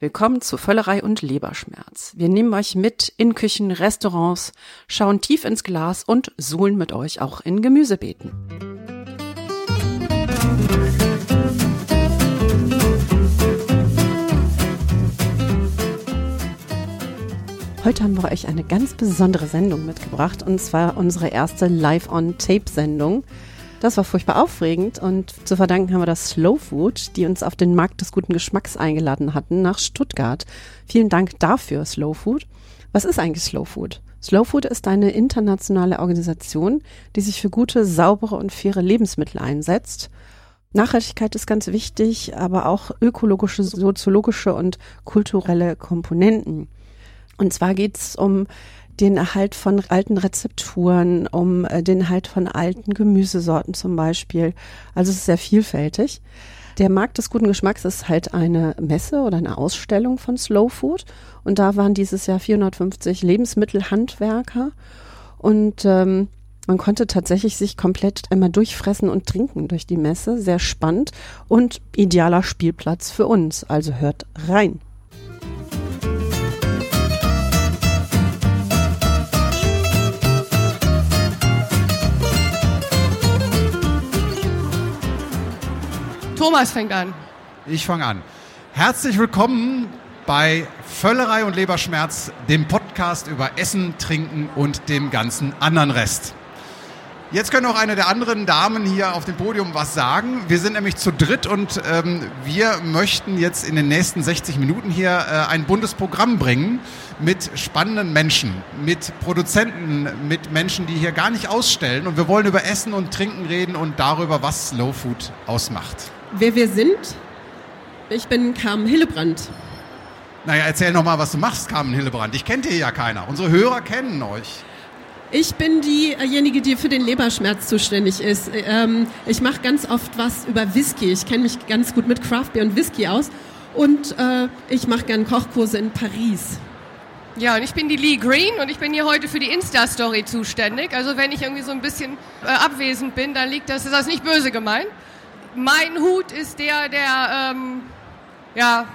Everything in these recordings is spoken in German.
Willkommen zu Völlerei und Leberschmerz. Wir nehmen euch mit in Küchen, Restaurants, schauen tief ins Glas und suhlen mit euch auch in Gemüsebeeten. Heute haben wir euch eine ganz besondere Sendung mitgebracht und zwar unsere erste Live-on-Tape-Sendung. Das war furchtbar aufregend und zu verdanken haben wir das Slow Food, die uns auf den Markt des guten Geschmacks eingeladen hatten nach Stuttgart. Vielen Dank dafür, Slow Food. Was ist eigentlich Slow Food? Slow Food ist eine internationale Organisation, die sich für gute, saubere und faire Lebensmittel einsetzt. Nachhaltigkeit ist ganz wichtig, aber auch ökologische, soziologische und kulturelle Komponenten. Und zwar geht es um den Erhalt von alten Rezepturen, um äh, den Erhalt von alten Gemüsesorten zum Beispiel. Also es ist sehr vielfältig. Der Markt des guten Geschmacks ist halt eine Messe oder eine Ausstellung von Slow Food. Und da waren dieses Jahr 450 Lebensmittelhandwerker. Und ähm, man konnte tatsächlich sich komplett einmal durchfressen und trinken durch die Messe. Sehr spannend und idealer Spielplatz für uns. Also hört rein. Thomas fängt an. Ich fange an. Herzlich willkommen bei Völlerei und Leberschmerz, dem Podcast über Essen, Trinken und dem ganzen anderen Rest. Jetzt können auch eine der anderen Damen hier auf dem Podium was sagen. Wir sind nämlich zu dritt und ähm, wir möchten jetzt in den nächsten 60 Minuten hier äh, ein buntes Programm bringen mit spannenden Menschen, mit Produzenten, mit Menschen, die hier gar nicht ausstellen. Und wir wollen über Essen und Trinken reden und darüber, was Slow Food ausmacht wer wir sind. Ich bin Carmen Hillebrand. Naja, erzähl noch mal, was du machst, Carmen Hillebrand. Ich kenne hier ja keiner. Unsere Hörer kennen euch. Ich bin diejenige, die für den Leberschmerz zuständig ist. Ähm, ich mache ganz oft was über Whisky. Ich kenne mich ganz gut mit Craft Beer und Whisky aus. Und äh, ich mache gerne Kochkurse in Paris. Ja, und ich bin die Lee Green und ich bin hier heute für die Insta-Story zuständig. Also wenn ich irgendwie so ein bisschen äh, abwesend bin, dann liegt das, ist das nicht böse gemeint mein Hut ist der, der ähm, ja,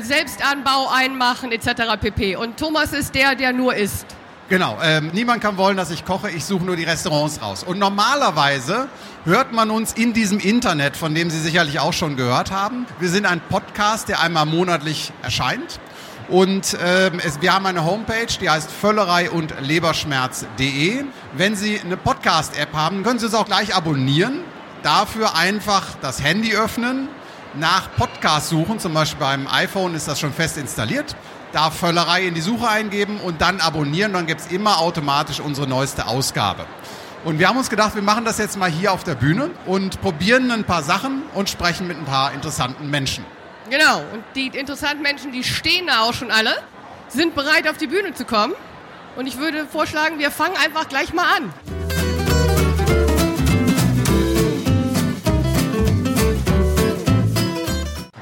Selbstanbau einmachen etc. pp. Und Thomas ist der, der nur isst. Genau, ähm, niemand kann wollen, dass ich koche, ich suche nur die Restaurants raus. Und normalerweise hört man uns in diesem Internet, von dem Sie sicherlich auch schon gehört haben. Wir sind ein Podcast, der einmal monatlich erscheint. Und ähm, es, wir haben eine Homepage, die heißt Völlerei und Leberschmerz.de. Wenn Sie eine Podcast-App haben, können Sie es auch gleich abonnieren dafür einfach das Handy öffnen, nach Podcast suchen, zum Beispiel beim iPhone ist das schon fest installiert, da Völlerei in die Suche eingeben und dann abonnieren, dann gibt es immer automatisch unsere neueste Ausgabe. Und wir haben uns gedacht, wir machen das jetzt mal hier auf der Bühne und probieren ein paar Sachen und sprechen mit ein paar interessanten Menschen. Genau, und die interessanten Menschen, die stehen da auch schon alle, sind bereit auf die Bühne zu kommen. Und ich würde vorschlagen, wir fangen einfach gleich mal an.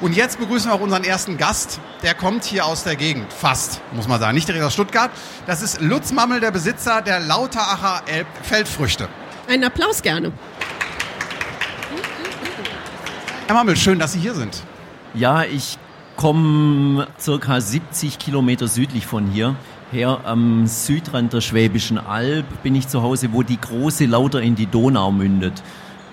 Und jetzt begrüßen wir auch unseren ersten Gast. Der kommt hier aus der Gegend. Fast, muss man sagen. Nicht direkt aus Stuttgart. Das ist Lutz Mammel, der Besitzer der Lauteracher Feldfrüchte. Einen Applaus gerne. Herr Mammel, schön, dass Sie hier sind. Ja, ich komme circa 70 Kilometer südlich von hier her. Am Südrand der Schwäbischen Alb bin ich zu Hause, wo die große Lauter in die Donau mündet.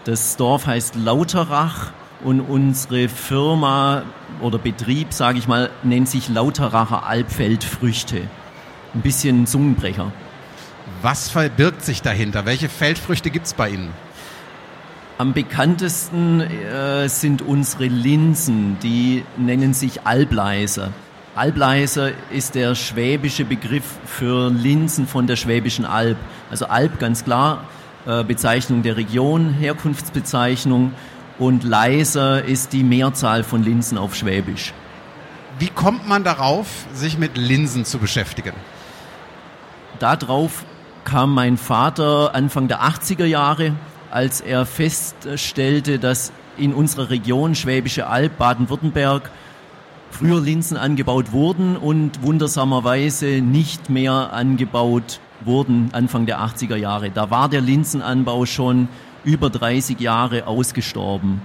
Das Dorf heißt Lauterach und unsere Firma oder Betrieb, sage ich mal, nennt sich Lauteracher Albfeldfrüchte. Ein bisschen Zungenbrecher. Was verbirgt sich dahinter? Welche Feldfrüchte gibt es bei Ihnen? Am bekanntesten äh, sind unsere Linsen, die nennen sich Albleiser. Albleiser ist der schwäbische Begriff für Linsen von der Schwäbischen Alb. Also Alb ganz klar, äh, Bezeichnung der Region, Herkunftsbezeichnung und leiser ist die Mehrzahl von Linsen auf Schwäbisch. Wie kommt man darauf, sich mit Linsen zu beschäftigen? Darauf kam mein Vater Anfang der 80er Jahre, als er feststellte, dass in unserer Region Schwäbische Alb, Baden-Württemberg, früher Linsen angebaut wurden und wundersamerweise nicht mehr angebaut wurden Anfang der 80er Jahre. Da war der Linsenanbau schon über 30 Jahre ausgestorben.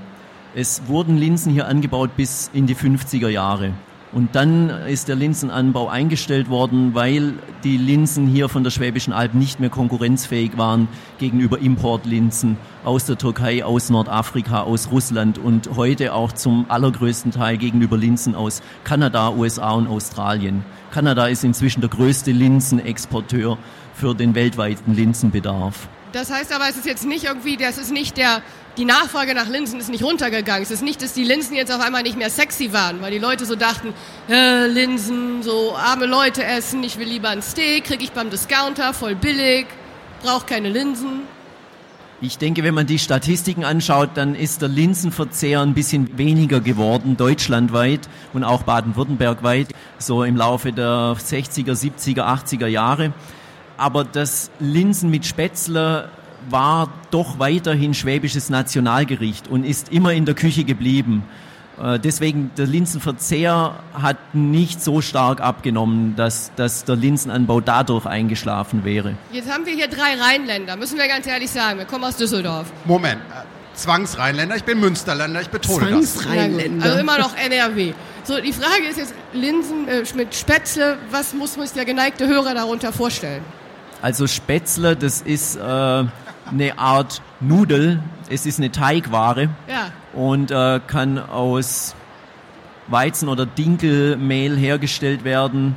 Es wurden Linsen hier angebaut bis in die 50er Jahre. Und dann ist der Linsenanbau eingestellt worden, weil die Linsen hier von der Schwäbischen Alb nicht mehr konkurrenzfähig waren gegenüber Importlinsen aus der Türkei, aus Nordafrika, aus Russland und heute auch zum allergrößten Teil gegenüber Linsen aus Kanada, USA und Australien. Kanada ist inzwischen der größte Linsenexporteur für den weltweiten Linsenbedarf. Das heißt aber, es ist jetzt nicht irgendwie, das ist nicht der, die Nachfrage nach Linsen ist nicht runtergegangen. Es ist nicht, dass die Linsen jetzt auf einmal nicht mehr sexy waren, weil die Leute so dachten, äh, Linsen, so arme Leute essen, ich will lieber ein Steak, kriege ich beim Discounter, voll billig, brauche keine Linsen. Ich denke, wenn man die Statistiken anschaut, dann ist der Linsenverzehr ein bisschen weniger geworden, deutschlandweit und auch baden-württembergweit, so im Laufe der 60er, 70er, 80er Jahre aber das Linsen mit Spätzle war doch weiterhin schwäbisches Nationalgericht und ist immer in der Küche geblieben. Äh, deswegen, der Linsenverzehr hat nicht so stark abgenommen, dass, dass der Linsenanbau dadurch eingeschlafen wäre. Jetzt haben wir hier drei Rheinländer, müssen wir ganz ehrlich sagen. Wir kommen aus Düsseldorf. Moment, äh, Zwangsrheinländer, ich bin Münsterländer, ich betone Zwangsrheinländer. Also immer noch NRW. So, die Frage ist jetzt, Linsen äh, mit Spätzle, was muss sich der geneigte Hörer darunter vorstellen? Also Spätzle, das ist äh, eine Art Nudel. Es ist eine Teigware ja. und äh, kann aus Weizen- oder Dinkelmehl hergestellt werden.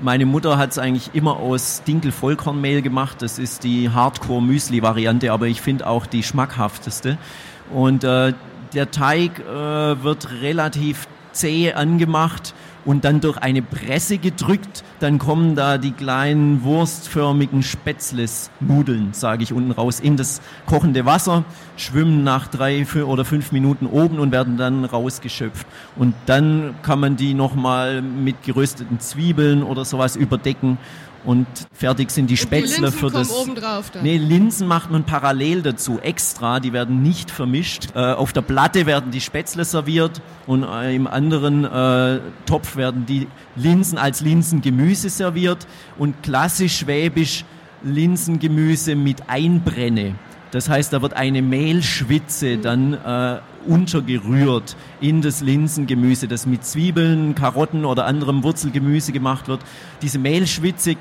Meine Mutter hat es eigentlich immer aus Dinkel-Vollkornmehl gemacht. Das ist die Hardcore-Müsli-Variante, aber ich finde auch die schmackhafteste. Und äh, der Teig äh, wird relativ zäh angemacht und dann durch eine Presse gedrückt, dann kommen da die kleinen wurstförmigen Spätzles-Nudeln, sage ich unten raus, in das kochende Wasser, schwimmen nach drei oder fünf Minuten oben und werden dann rausgeschöpft. Und dann kann man die nochmal mit gerösteten Zwiebeln oder sowas überdecken und fertig sind die Spätzle die für das. Obendrauf dann. Nee, Linsen macht man parallel dazu, extra, die werden nicht vermischt. Äh, auf der Platte werden die Spätzle serviert und äh, im anderen äh, Topf werden die Linsen als Linsengemüse serviert und klassisch schwäbisch Linsengemüse mit Einbrenne. Das heißt, da wird eine Mehlschwitze dann äh, untergerührt in das Linsengemüse, das mit Zwiebeln, Karotten oder anderem Wurzelgemüse gemacht wird. Diese Mehlschwitze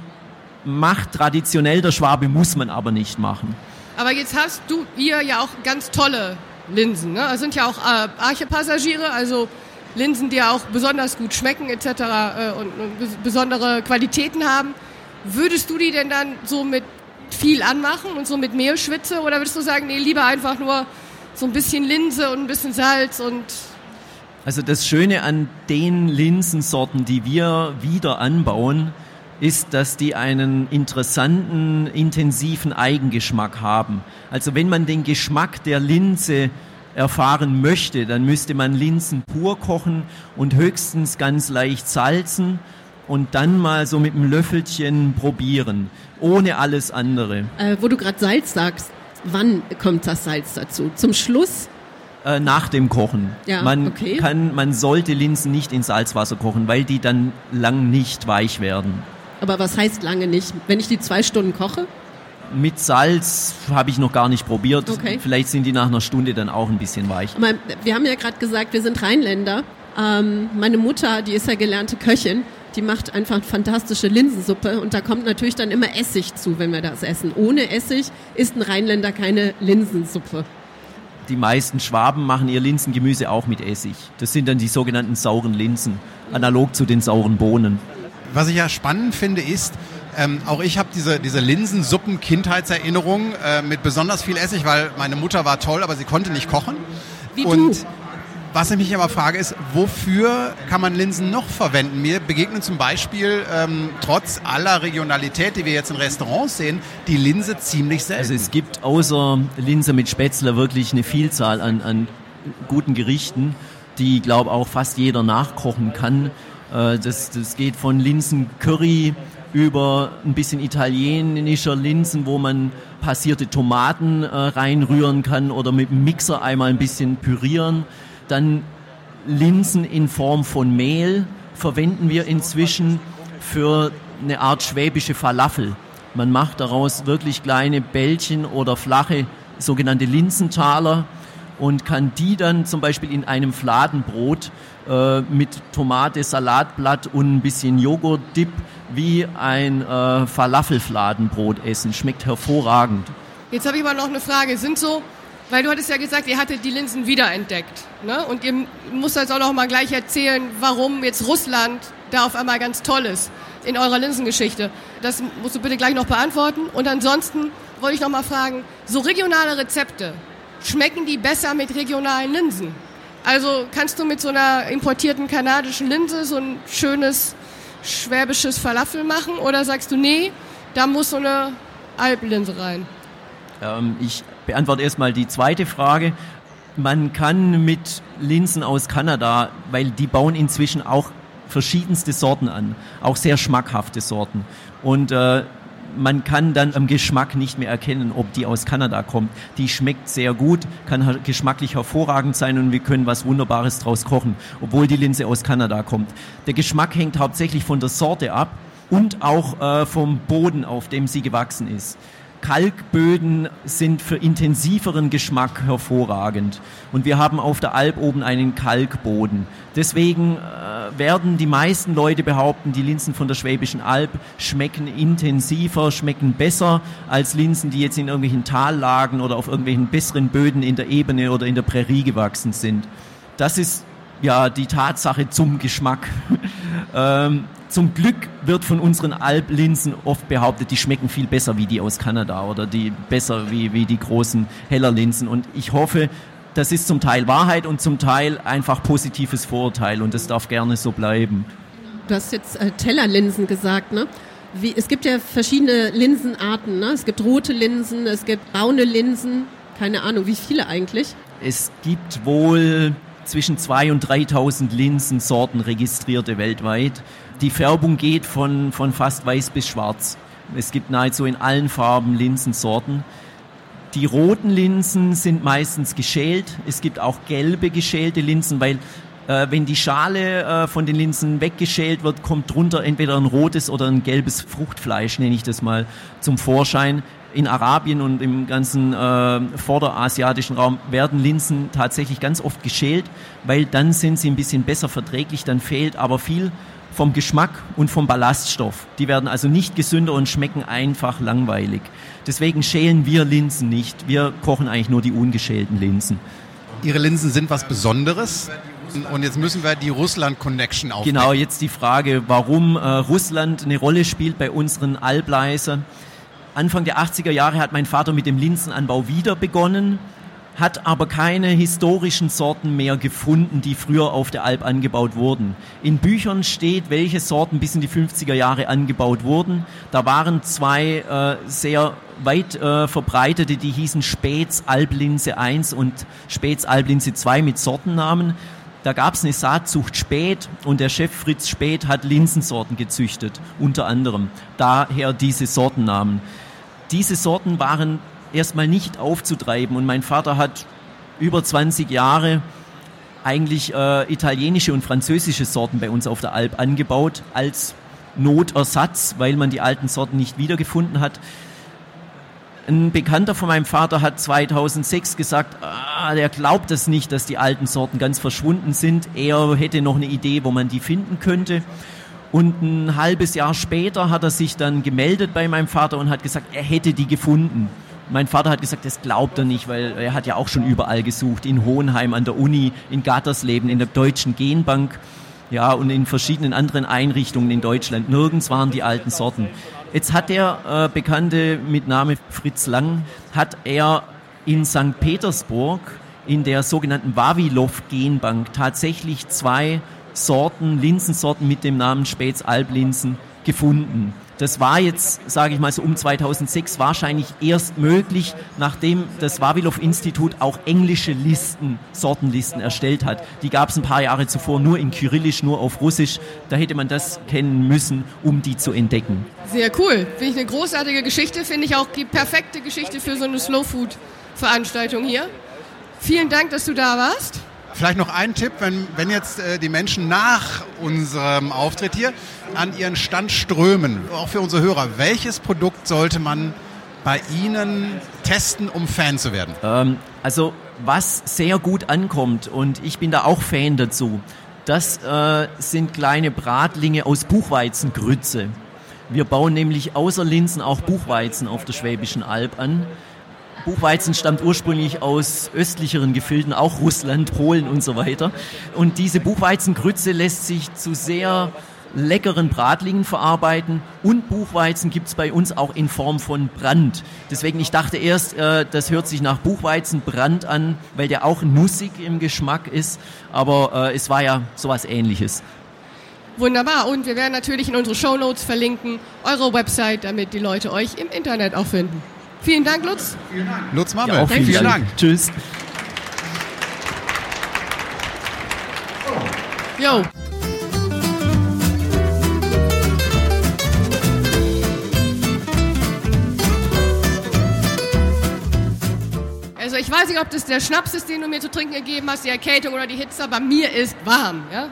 macht traditionell der Schwabe, muss man aber nicht machen. Aber jetzt hast du ihr ja auch ganz tolle Linsen. Ne? Das sind ja auch äh, Archepassagiere, also Linsen, die ja auch besonders gut schmecken etc. Äh, und, und besondere Qualitäten haben. Würdest du die denn dann so mit viel anmachen und so mit Mehlschwitze oder würdest du sagen, nee, lieber einfach nur so ein bisschen Linse und ein bisschen Salz und also das Schöne an den Linsensorten, die wir wieder anbauen, ist, dass die einen interessanten, intensiven Eigengeschmack haben. Also wenn man den Geschmack der Linse erfahren möchte, dann müsste man Linsen pur kochen und höchstens ganz leicht salzen und dann mal so mit einem Löffelchen probieren, ohne alles andere. Äh, wo du gerade Salz sagst, wann kommt das Salz dazu? Zum Schluss? Äh, nach dem Kochen. Ja, man okay. kann, man sollte Linsen nicht in Salzwasser kochen, weil die dann lang nicht weich werden. Aber was heißt lange nicht? Wenn ich die zwei Stunden koche? Mit Salz habe ich noch gar nicht probiert. Okay. Vielleicht sind die nach einer Stunde dann auch ein bisschen weich. Wir haben ja gerade gesagt, wir sind Rheinländer. Ähm, meine Mutter, die ist ja gelernte Köchin, die macht einfach fantastische Linsensuppe und da kommt natürlich dann immer Essig zu, wenn wir das essen. Ohne Essig isst ein Rheinländer keine Linsensuppe. Die meisten Schwaben machen ihr Linsengemüse auch mit Essig. Das sind dann die sogenannten sauren Linsen, analog zu den sauren Bohnen. Was ich ja spannend finde, ist, ähm, auch ich habe diese, diese Linsensuppen-Kindheitserinnerung äh, mit besonders viel Essig, weil meine Mutter war toll, aber sie konnte nicht kochen. Wie und du. Was ich mich aber frage, ist, wofür kann man Linsen noch verwenden? Mir begegnen zum Beispiel, ähm, trotz aller Regionalität, die wir jetzt in Restaurants sehen, die Linse ziemlich selten. Also es gibt außer Linse mit Spätzle wirklich eine Vielzahl an, an guten Gerichten, die, glaube auch fast jeder nachkochen kann. Äh, das, das geht von Linsen-Curry über ein bisschen italienischer Linsen, wo man passierte Tomaten äh, reinrühren kann oder mit dem Mixer einmal ein bisschen pürieren. Dann Linsen in Form von Mehl verwenden wir inzwischen für eine Art schwäbische Falafel. Man macht daraus wirklich kleine Bällchen oder flache sogenannte Linsentaler und kann die dann zum Beispiel in einem Fladenbrot äh, mit Tomate, Salatblatt und ein bisschen Joghurt-Dip wie ein äh, Falafelfladenbrot essen. Schmeckt hervorragend. Jetzt habe ich aber noch eine Frage. Sind so, weil du hattest ja gesagt, ihr hattet die Linsen wiederentdeckt. Ne? Und ihr musst jetzt auch noch mal gleich erzählen, warum jetzt Russland da auf einmal ganz toll ist in eurer Linsengeschichte. Das musst du bitte gleich noch beantworten. Und ansonsten wollte ich noch mal fragen, so regionale Rezepte, schmecken die besser mit regionalen Linsen? Also kannst du mit so einer importierten kanadischen Linse so ein schönes schwäbisches Falafel machen oder sagst du, nee, da muss so eine Alpenlinse rein? Ähm, ich beantworte erstmal die zweite Frage. Man kann mit Linsen aus Kanada, weil die bauen inzwischen auch verschiedenste Sorten an, auch sehr schmackhafte Sorten. Und äh, man kann dann am Geschmack nicht mehr erkennen, ob die aus Kanada kommt. Die schmeckt sehr gut, kann geschmacklich hervorragend sein und wir können was Wunderbares draus kochen, obwohl die Linse aus Kanada kommt. Der Geschmack hängt hauptsächlich von der Sorte ab und auch äh, vom Boden, auf dem sie gewachsen ist. Kalkböden sind für intensiveren Geschmack hervorragend. Und wir haben auf der Alp oben einen Kalkboden. Deswegen äh, werden die meisten Leute behaupten, die Linsen von der Schwäbischen Alb schmecken intensiver, schmecken besser als Linsen, die jetzt in irgendwelchen Tallagen oder auf irgendwelchen besseren Böden in der Ebene oder in der Prärie gewachsen sind. Das ist ja die Tatsache zum Geschmack. ähm, zum Glück wird von unseren Alplinsen oft behauptet, die schmecken viel besser wie die aus Kanada oder die besser wie, wie die großen Hellerlinsen. Und ich hoffe, das ist zum Teil Wahrheit und zum Teil einfach positives Vorurteil und das darf gerne so bleiben. Du hast jetzt äh, Tellerlinsen gesagt, ne? Wie, es gibt ja verschiedene Linsenarten, ne? Es gibt rote Linsen, es gibt braune Linsen, keine Ahnung, wie viele eigentlich? Es gibt wohl zwischen 2.000 und 3.000 Linsensorten registrierte weltweit. Die Färbung geht von, von fast weiß bis schwarz. Es gibt nahezu in allen Farben Linsensorten. Die roten Linsen sind meistens geschält. Es gibt auch gelbe geschälte Linsen, weil äh, wenn die Schale äh, von den Linsen weggeschält wird, kommt drunter entweder ein rotes oder ein gelbes Fruchtfleisch, nenne ich das mal, zum Vorschein. In Arabien und im ganzen äh, vorderasiatischen Raum werden Linsen tatsächlich ganz oft geschält, weil dann sind sie ein bisschen besser verträglich, dann fehlt aber viel vom Geschmack und vom Ballaststoff. Die werden also nicht gesünder und schmecken einfach langweilig. Deswegen schälen wir Linsen nicht. Wir kochen eigentlich nur die ungeschälten Linsen. Ihre Linsen sind was Besonderes. Und jetzt müssen wir die Russland-Connection aufnehmen. Genau, jetzt die Frage, warum äh, Russland eine Rolle spielt bei unseren Albleiser. Anfang der 80er Jahre hat mein Vater mit dem Linsenanbau wieder begonnen hat aber keine historischen Sorten mehr gefunden, die früher auf der Alp angebaut wurden. In Büchern steht, welche Sorten bis in die 50er Jahre angebaut wurden. Da waren zwei äh, sehr weit äh, verbreitete, die hießen Späts Alblinse 1 und Späts Alblinse 2 mit Sortennamen. Da gab es eine Saatzucht Spät und der Chef Fritz Spät hat Linsensorten gezüchtet, unter anderem. Daher diese Sortennamen. Diese Sorten waren erstmal nicht aufzutreiben. Und mein Vater hat über 20 Jahre eigentlich äh, italienische und französische Sorten bei uns auf der Alp angebaut als Notersatz, weil man die alten Sorten nicht wiedergefunden hat. Ein Bekannter von meinem Vater hat 2006 gesagt, ah, der glaubt es nicht, dass die alten Sorten ganz verschwunden sind. Er hätte noch eine Idee, wo man die finden könnte. Und ein halbes Jahr später hat er sich dann gemeldet bei meinem Vater und hat gesagt, er hätte die gefunden. Mein Vater hat gesagt, das glaubt er nicht, weil er hat ja auch schon überall gesucht. In Hohenheim an der Uni, in Gattersleben, in der Deutschen Genbank, ja, und in verschiedenen anderen Einrichtungen in Deutschland. Nirgends waren die alten Sorten. Jetzt hat der äh, Bekannte mit Name Fritz Lang, hat er in St. Petersburg in der sogenannten Vavilov Genbank tatsächlich zwei Sorten, Linsensorten mit dem Namen Späts Alblinsen gefunden. Das war jetzt, sage ich mal so um 2006 wahrscheinlich erst möglich, nachdem das Wawilow-Institut auch englische Listen, Sortenlisten erstellt hat. Die gab es ein paar Jahre zuvor nur in Kyrillisch, nur auf Russisch. Da hätte man das kennen müssen, um die zu entdecken. Sehr cool. Finde ich eine großartige Geschichte. Finde ich auch die perfekte Geschichte für so eine Slow-Food-Veranstaltung hier. Vielen Dank, dass du da warst. Vielleicht noch ein Tipp, wenn, wenn jetzt äh, die Menschen nach unserem Auftritt hier an ihren Stand strömen, auch für unsere Hörer, welches Produkt sollte man bei Ihnen testen, um Fan zu werden? Ähm, also was sehr gut ankommt und ich bin da auch Fan dazu. Das äh, sind kleine Bratlinge aus Buchweizengrütze. Wir bauen nämlich außer Linsen auch Buchweizen auf der Schwäbischen Alb an. Buchweizen stammt ursprünglich aus östlicheren Gefilden, auch Russland, Polen und so weiter. Und diese Buchweizengrütze lässt sich zu sehr leckeren Bratlingen verarbeiten und Buchweizen gibt es bei uns auch in Form von Brand. Deswegen, ich dachte erst, äh, das hört sich nach Buchweizenbrand an, weil der auch nussig im Geschmack ist, aber äh, es war ja sowas ähnliches. Wunderbar. Und wir werden natürlich in unsere Show Notes verlinken, eure Website, damit die Leute euch im Internet auch finden. Vielen Dank, Lutz. Vielen Dank. Lutz Mammel. Ja, auch vielen, vielen Dank. Dank. Tschüss. Jo. Also ich weiß nicht, ob das der Schnaps ist, den du mir zu trinken gegeben hast, die Erkältung oder die Hitze, aber mir ist warm. Ja?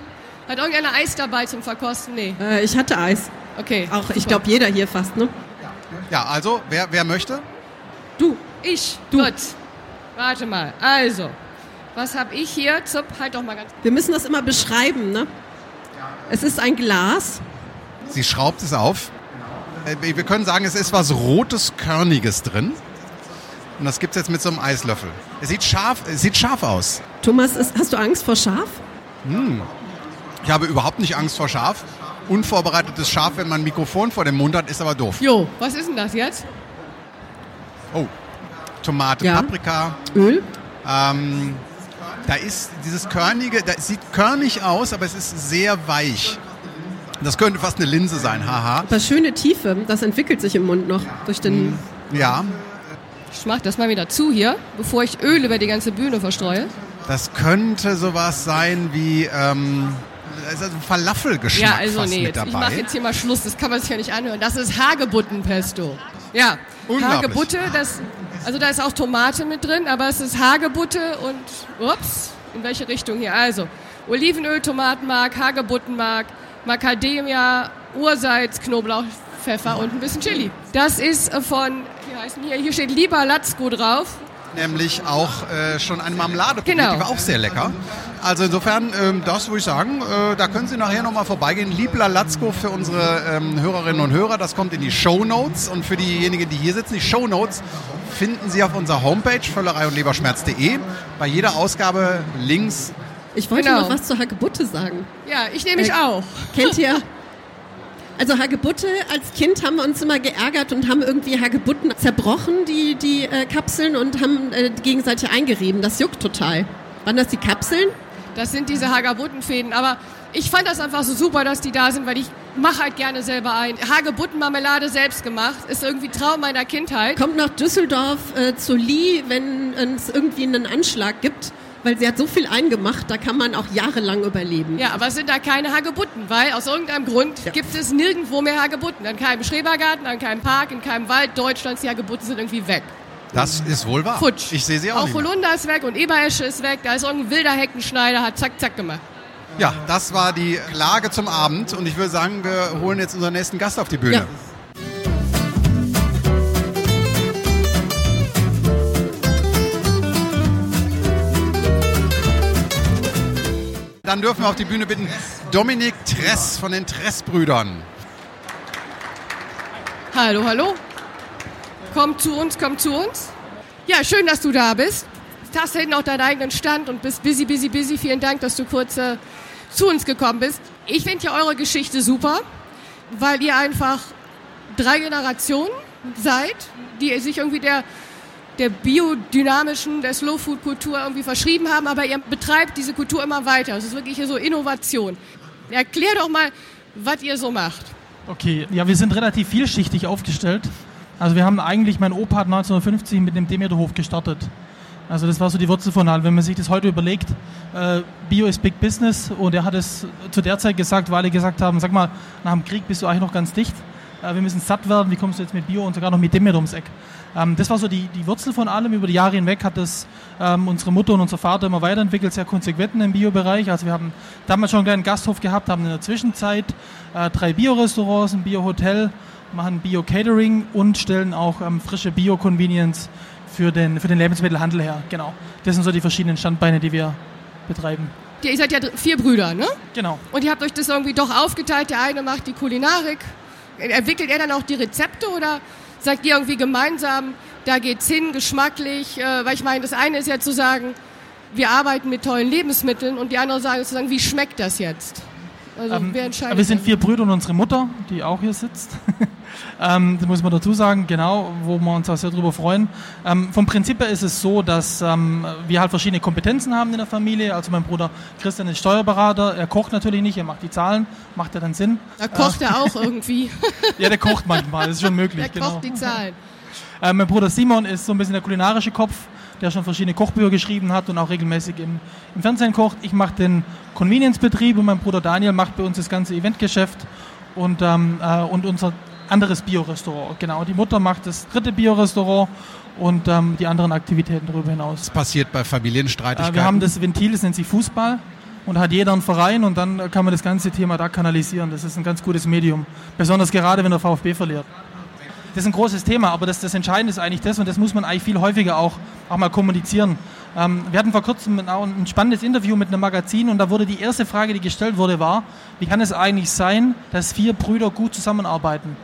Hat irgendeiner Eis dabei zum Verkosten? Nee. Äh, ich hatte Eis. Okay. Auch, ich super. glaube, jeder hier fast, ne? Ja, also, wer, wer möchte? Du. Ich. Du. Gut. Warte mal. Also, was habe ich hier? Zup, halt doch mal ganz. Wir müssen das immer beschreiben, ne? Es ist ein Glas. Sie schraubt es auf. Äh, Wir können sagen, es ist was Rotes, Körniges drin. Und das gibt es jetzt mit so einem Eislöffel. Es sieht scharf, es sieht scharf aus. Thomas, ist, hast du Angst vor Schaf? Ich habe überhaupt nicht Angst vor Schaf. Unvorbereitetes Schaf, wenn man ein Mikrofon vor dem Mund hat, ist aber doof. Jo, was ist denn das jetzt? Oh, Tomate, Ja. Paprika. Öl? Ähm, da ist dieses Körnige, das sieht körnig aus, aber es ist sehr weich. Das könnte fast eine Linse sein, haha. Aber schöne Tiefe. Das entwickelt sich im Mund noch durch den. Ja, Ich mach das mal wieder zu hier, bevor ich Öl über die ganze Bühne verstreue. das könnte sowas sein wie ähm, also ein Falafelgeschmack Ja, also fast nee, ich mache jetzt hier mal Schluss, das kann man sich ja nicht anhören. Das ist Hagebuttenpesto. Ja. Hagebutte, das, also da ist auch Tomate mit drin, aber es ist Hagebutte und, ups, in welche Richtung hier? Also, Olivenöl, Tomatenmark, Hagebuttenmark, Macadamia, Ursalz, Knoblauch, Pfeffer und ein bisschen Chili. Das ist von, wie heißen hier, hier steht Lieber Latzko drauf. Nämlich auch äh, schon eine Marmelade probiert, Genau. die war auch sehr lecker. Also insofern, ähm, das würde ich sagen, äh, da können Sie nachher nochmal vorbeigehen. Liebler Latzko für unsere ähm, Hörerinnen und Hörer, das kommt in die Show Notes und für diejenigen, die hier sitzen, die Show Notes finden Sie auf unserer Homepage völlerei und leberschmerz.de. Bei jeder Ausgabe links Ich wollte Genau. noch was zur Hagebutte sagen. Ja, ich nehme mich Äh, auch. Kennt ihr? Also Hagebutte, als Kind haben wir uns immer geärgert und haben irgendwie Hagebutten zerbrochen, die, die äh, Kapseln, und haben äh, gegenseitig eingerieben. Das juckt total. Waren das die Kapseln? Das sind diese Hagebuttenfäden. Aber ich fand das einfach so super, dass die da sind, weil ich mache halt gerne selber ein. Hagebuttenmarmelade selbst gemacht. Ist irgendwie Traum meiner Kindheit. Kommt nach Düsseldorf äh, zu Lee, wenn es irgendwie einen Anschlag gibt, weil sie hat so viel eingemacht, da kann man auch jahrelang überleben. Ja, aber es sind da keine Hagebutten, weil aus irgendeinem Grund Ja. gibt es nirgendwo mehr Hagebutten. An keinem Schrebergarten, an keinem Park, in keinem Wald Deutschlands. Die Hagebutten sind irgendwie weg. Das ist wohl wahr. Futsch. Ich sehe sie auch, Auch. Holunder ist weg und Eberesche ist weg. Da ist irgendein wilder Heckenschneider, hat zack, zack gemacht. Ja, das war die Klage zum Abend und ich würde sagen, wir holen jetzt unseren nächsten Gast auf die Bühne. Ja. Dann dürfen wir auf die Bühne bitten Dominik Tress von den Tress-Brüdern. Hallo, hallo. Komm zu uns, komm zu uns. Ja, schön, dass du da bist. Du hast hinten auch deinen eigenen Stand und bist busy, busy, busy. Vielen Dank, dass du kurz äh, zu uns gekommen bist. Ich finde ja eure Geschichte super, weil ihr einfach drei Generationen seid, die sich irgendwie der, der biodynamischen, der Slow-Food-Kultur irgendwie verschrieben haben, aber ihr betreibt diese Kultur immer weiter. Es ist wirklich so Innovation. Erklär doch mal, was ihr so macht. Okay, ja, wir sind relativ vielschichtig aufgestellt. Also wir haben eigentlich, mein Opa hat 1950 mit dem Demeterhof gestartet. Also das war so die Wurzel von allem. Wenn man sich das heute überlegt, äh, Bio ist Big Business und er hat es zu der Zeit gesagt, weil alle gesagt haben, sag mal, nach dem Krieg bist du eigentlich noch ganz dicht. Äh, wir müssen satt werden, wie kommst du jetzt mit Bio und sogar noch mit Demeter ums Eck? Ähm, das war so die, die Wurzel von allem. Über die Jahre hinweg hat das ähm, unsere Mutter und unser Vater immer weiterentwickelt, sehr konsequent im Bio-Bereich. Also wir haben damals schon einen kleinen Gasthof gehabt, haben in der Zwischenzeit äh, drei Bio-Restaurants, ein Bio-Hotel, machen Bio-Catering und stellen auch ähm, frische Bio-Convenience für den, für den Lebensmittelhandel her. Genau. Das sind so die verschiedenen Standbeine, die wir betreiben. Ihr seid ja vier Brüder, ne? Genau. Und ihr habt euch das irgendwie doch aufgeteilt. Der eine macht die Kulinarik. Entwickelt er dann auch die Rezepte oder sagt ihr irgendwie gemeinsam, da geht's hin, geschmacklich? Äh, weil ich meine, das eine ist ja zu sagen, wir arbeiten mit tollen Lebensmitteln und die andere Sache ist zu sagen, wie schmeckt das jetzt? Also ähm? Wir sind vier Brüder und unsere Mutter, die auch hier sitzt. ähm, das muss man dazu sagen, genau, wo wir uns auch sehr darüber freuen. Ähm, vom Prinzip her ist es so, dass ähm, wir halt verschiedene Kompetenzen haben in der Familie. Also mein Bruder Christian ist Steuerberater, er kocht natürlich nicht, er macht die Zahlen, macht ja dann Sinn. Da kocht äh, er auch irgendwie. ja, der kocht manchmal, das ist schon möglich. Der genau. kocht die Zahlen. Äh, mein Bruder Simon ist so ein bisschen der kulinarische Kopf der schon verschiedene Kochbücher geschrieben hat und auch regelmäßig im, im Fernsehen kocht. Ich mache den Convenience-Betrieb und mein Bruder Daniel macht bei uns das ganze Eventgeschäft und, ähm, äh, und unser anderes Biorestaurant. Genau, die Mutter macht das dritte Biorestaurant und ähm, die anderen Aktivitäten darüber hinaus. Was passiert bei Familienstreitigkeiten? Äh, wir haben das Ventil, das nennt sich Fußball und hat jeder einen Verein und dann kann man das ganze Thema da kanalisieren. Das ist ein ganz gutes Medium, besonders gerade wenn der VfB verliert das ist ein großes Thema, aber das, das Entscheidende ist eigentlich das und das muss man eigentlich viel häufiger auch, auch mal kommunizieren. Ähm, wir hatten vor kurzem auch ein spannendes Interview mit einem Magazin und da wurde die erste Frage, die gestellt wurde, war, wie kann es eigentlich sein, dass vier Brüder gut zusammenarbeiten?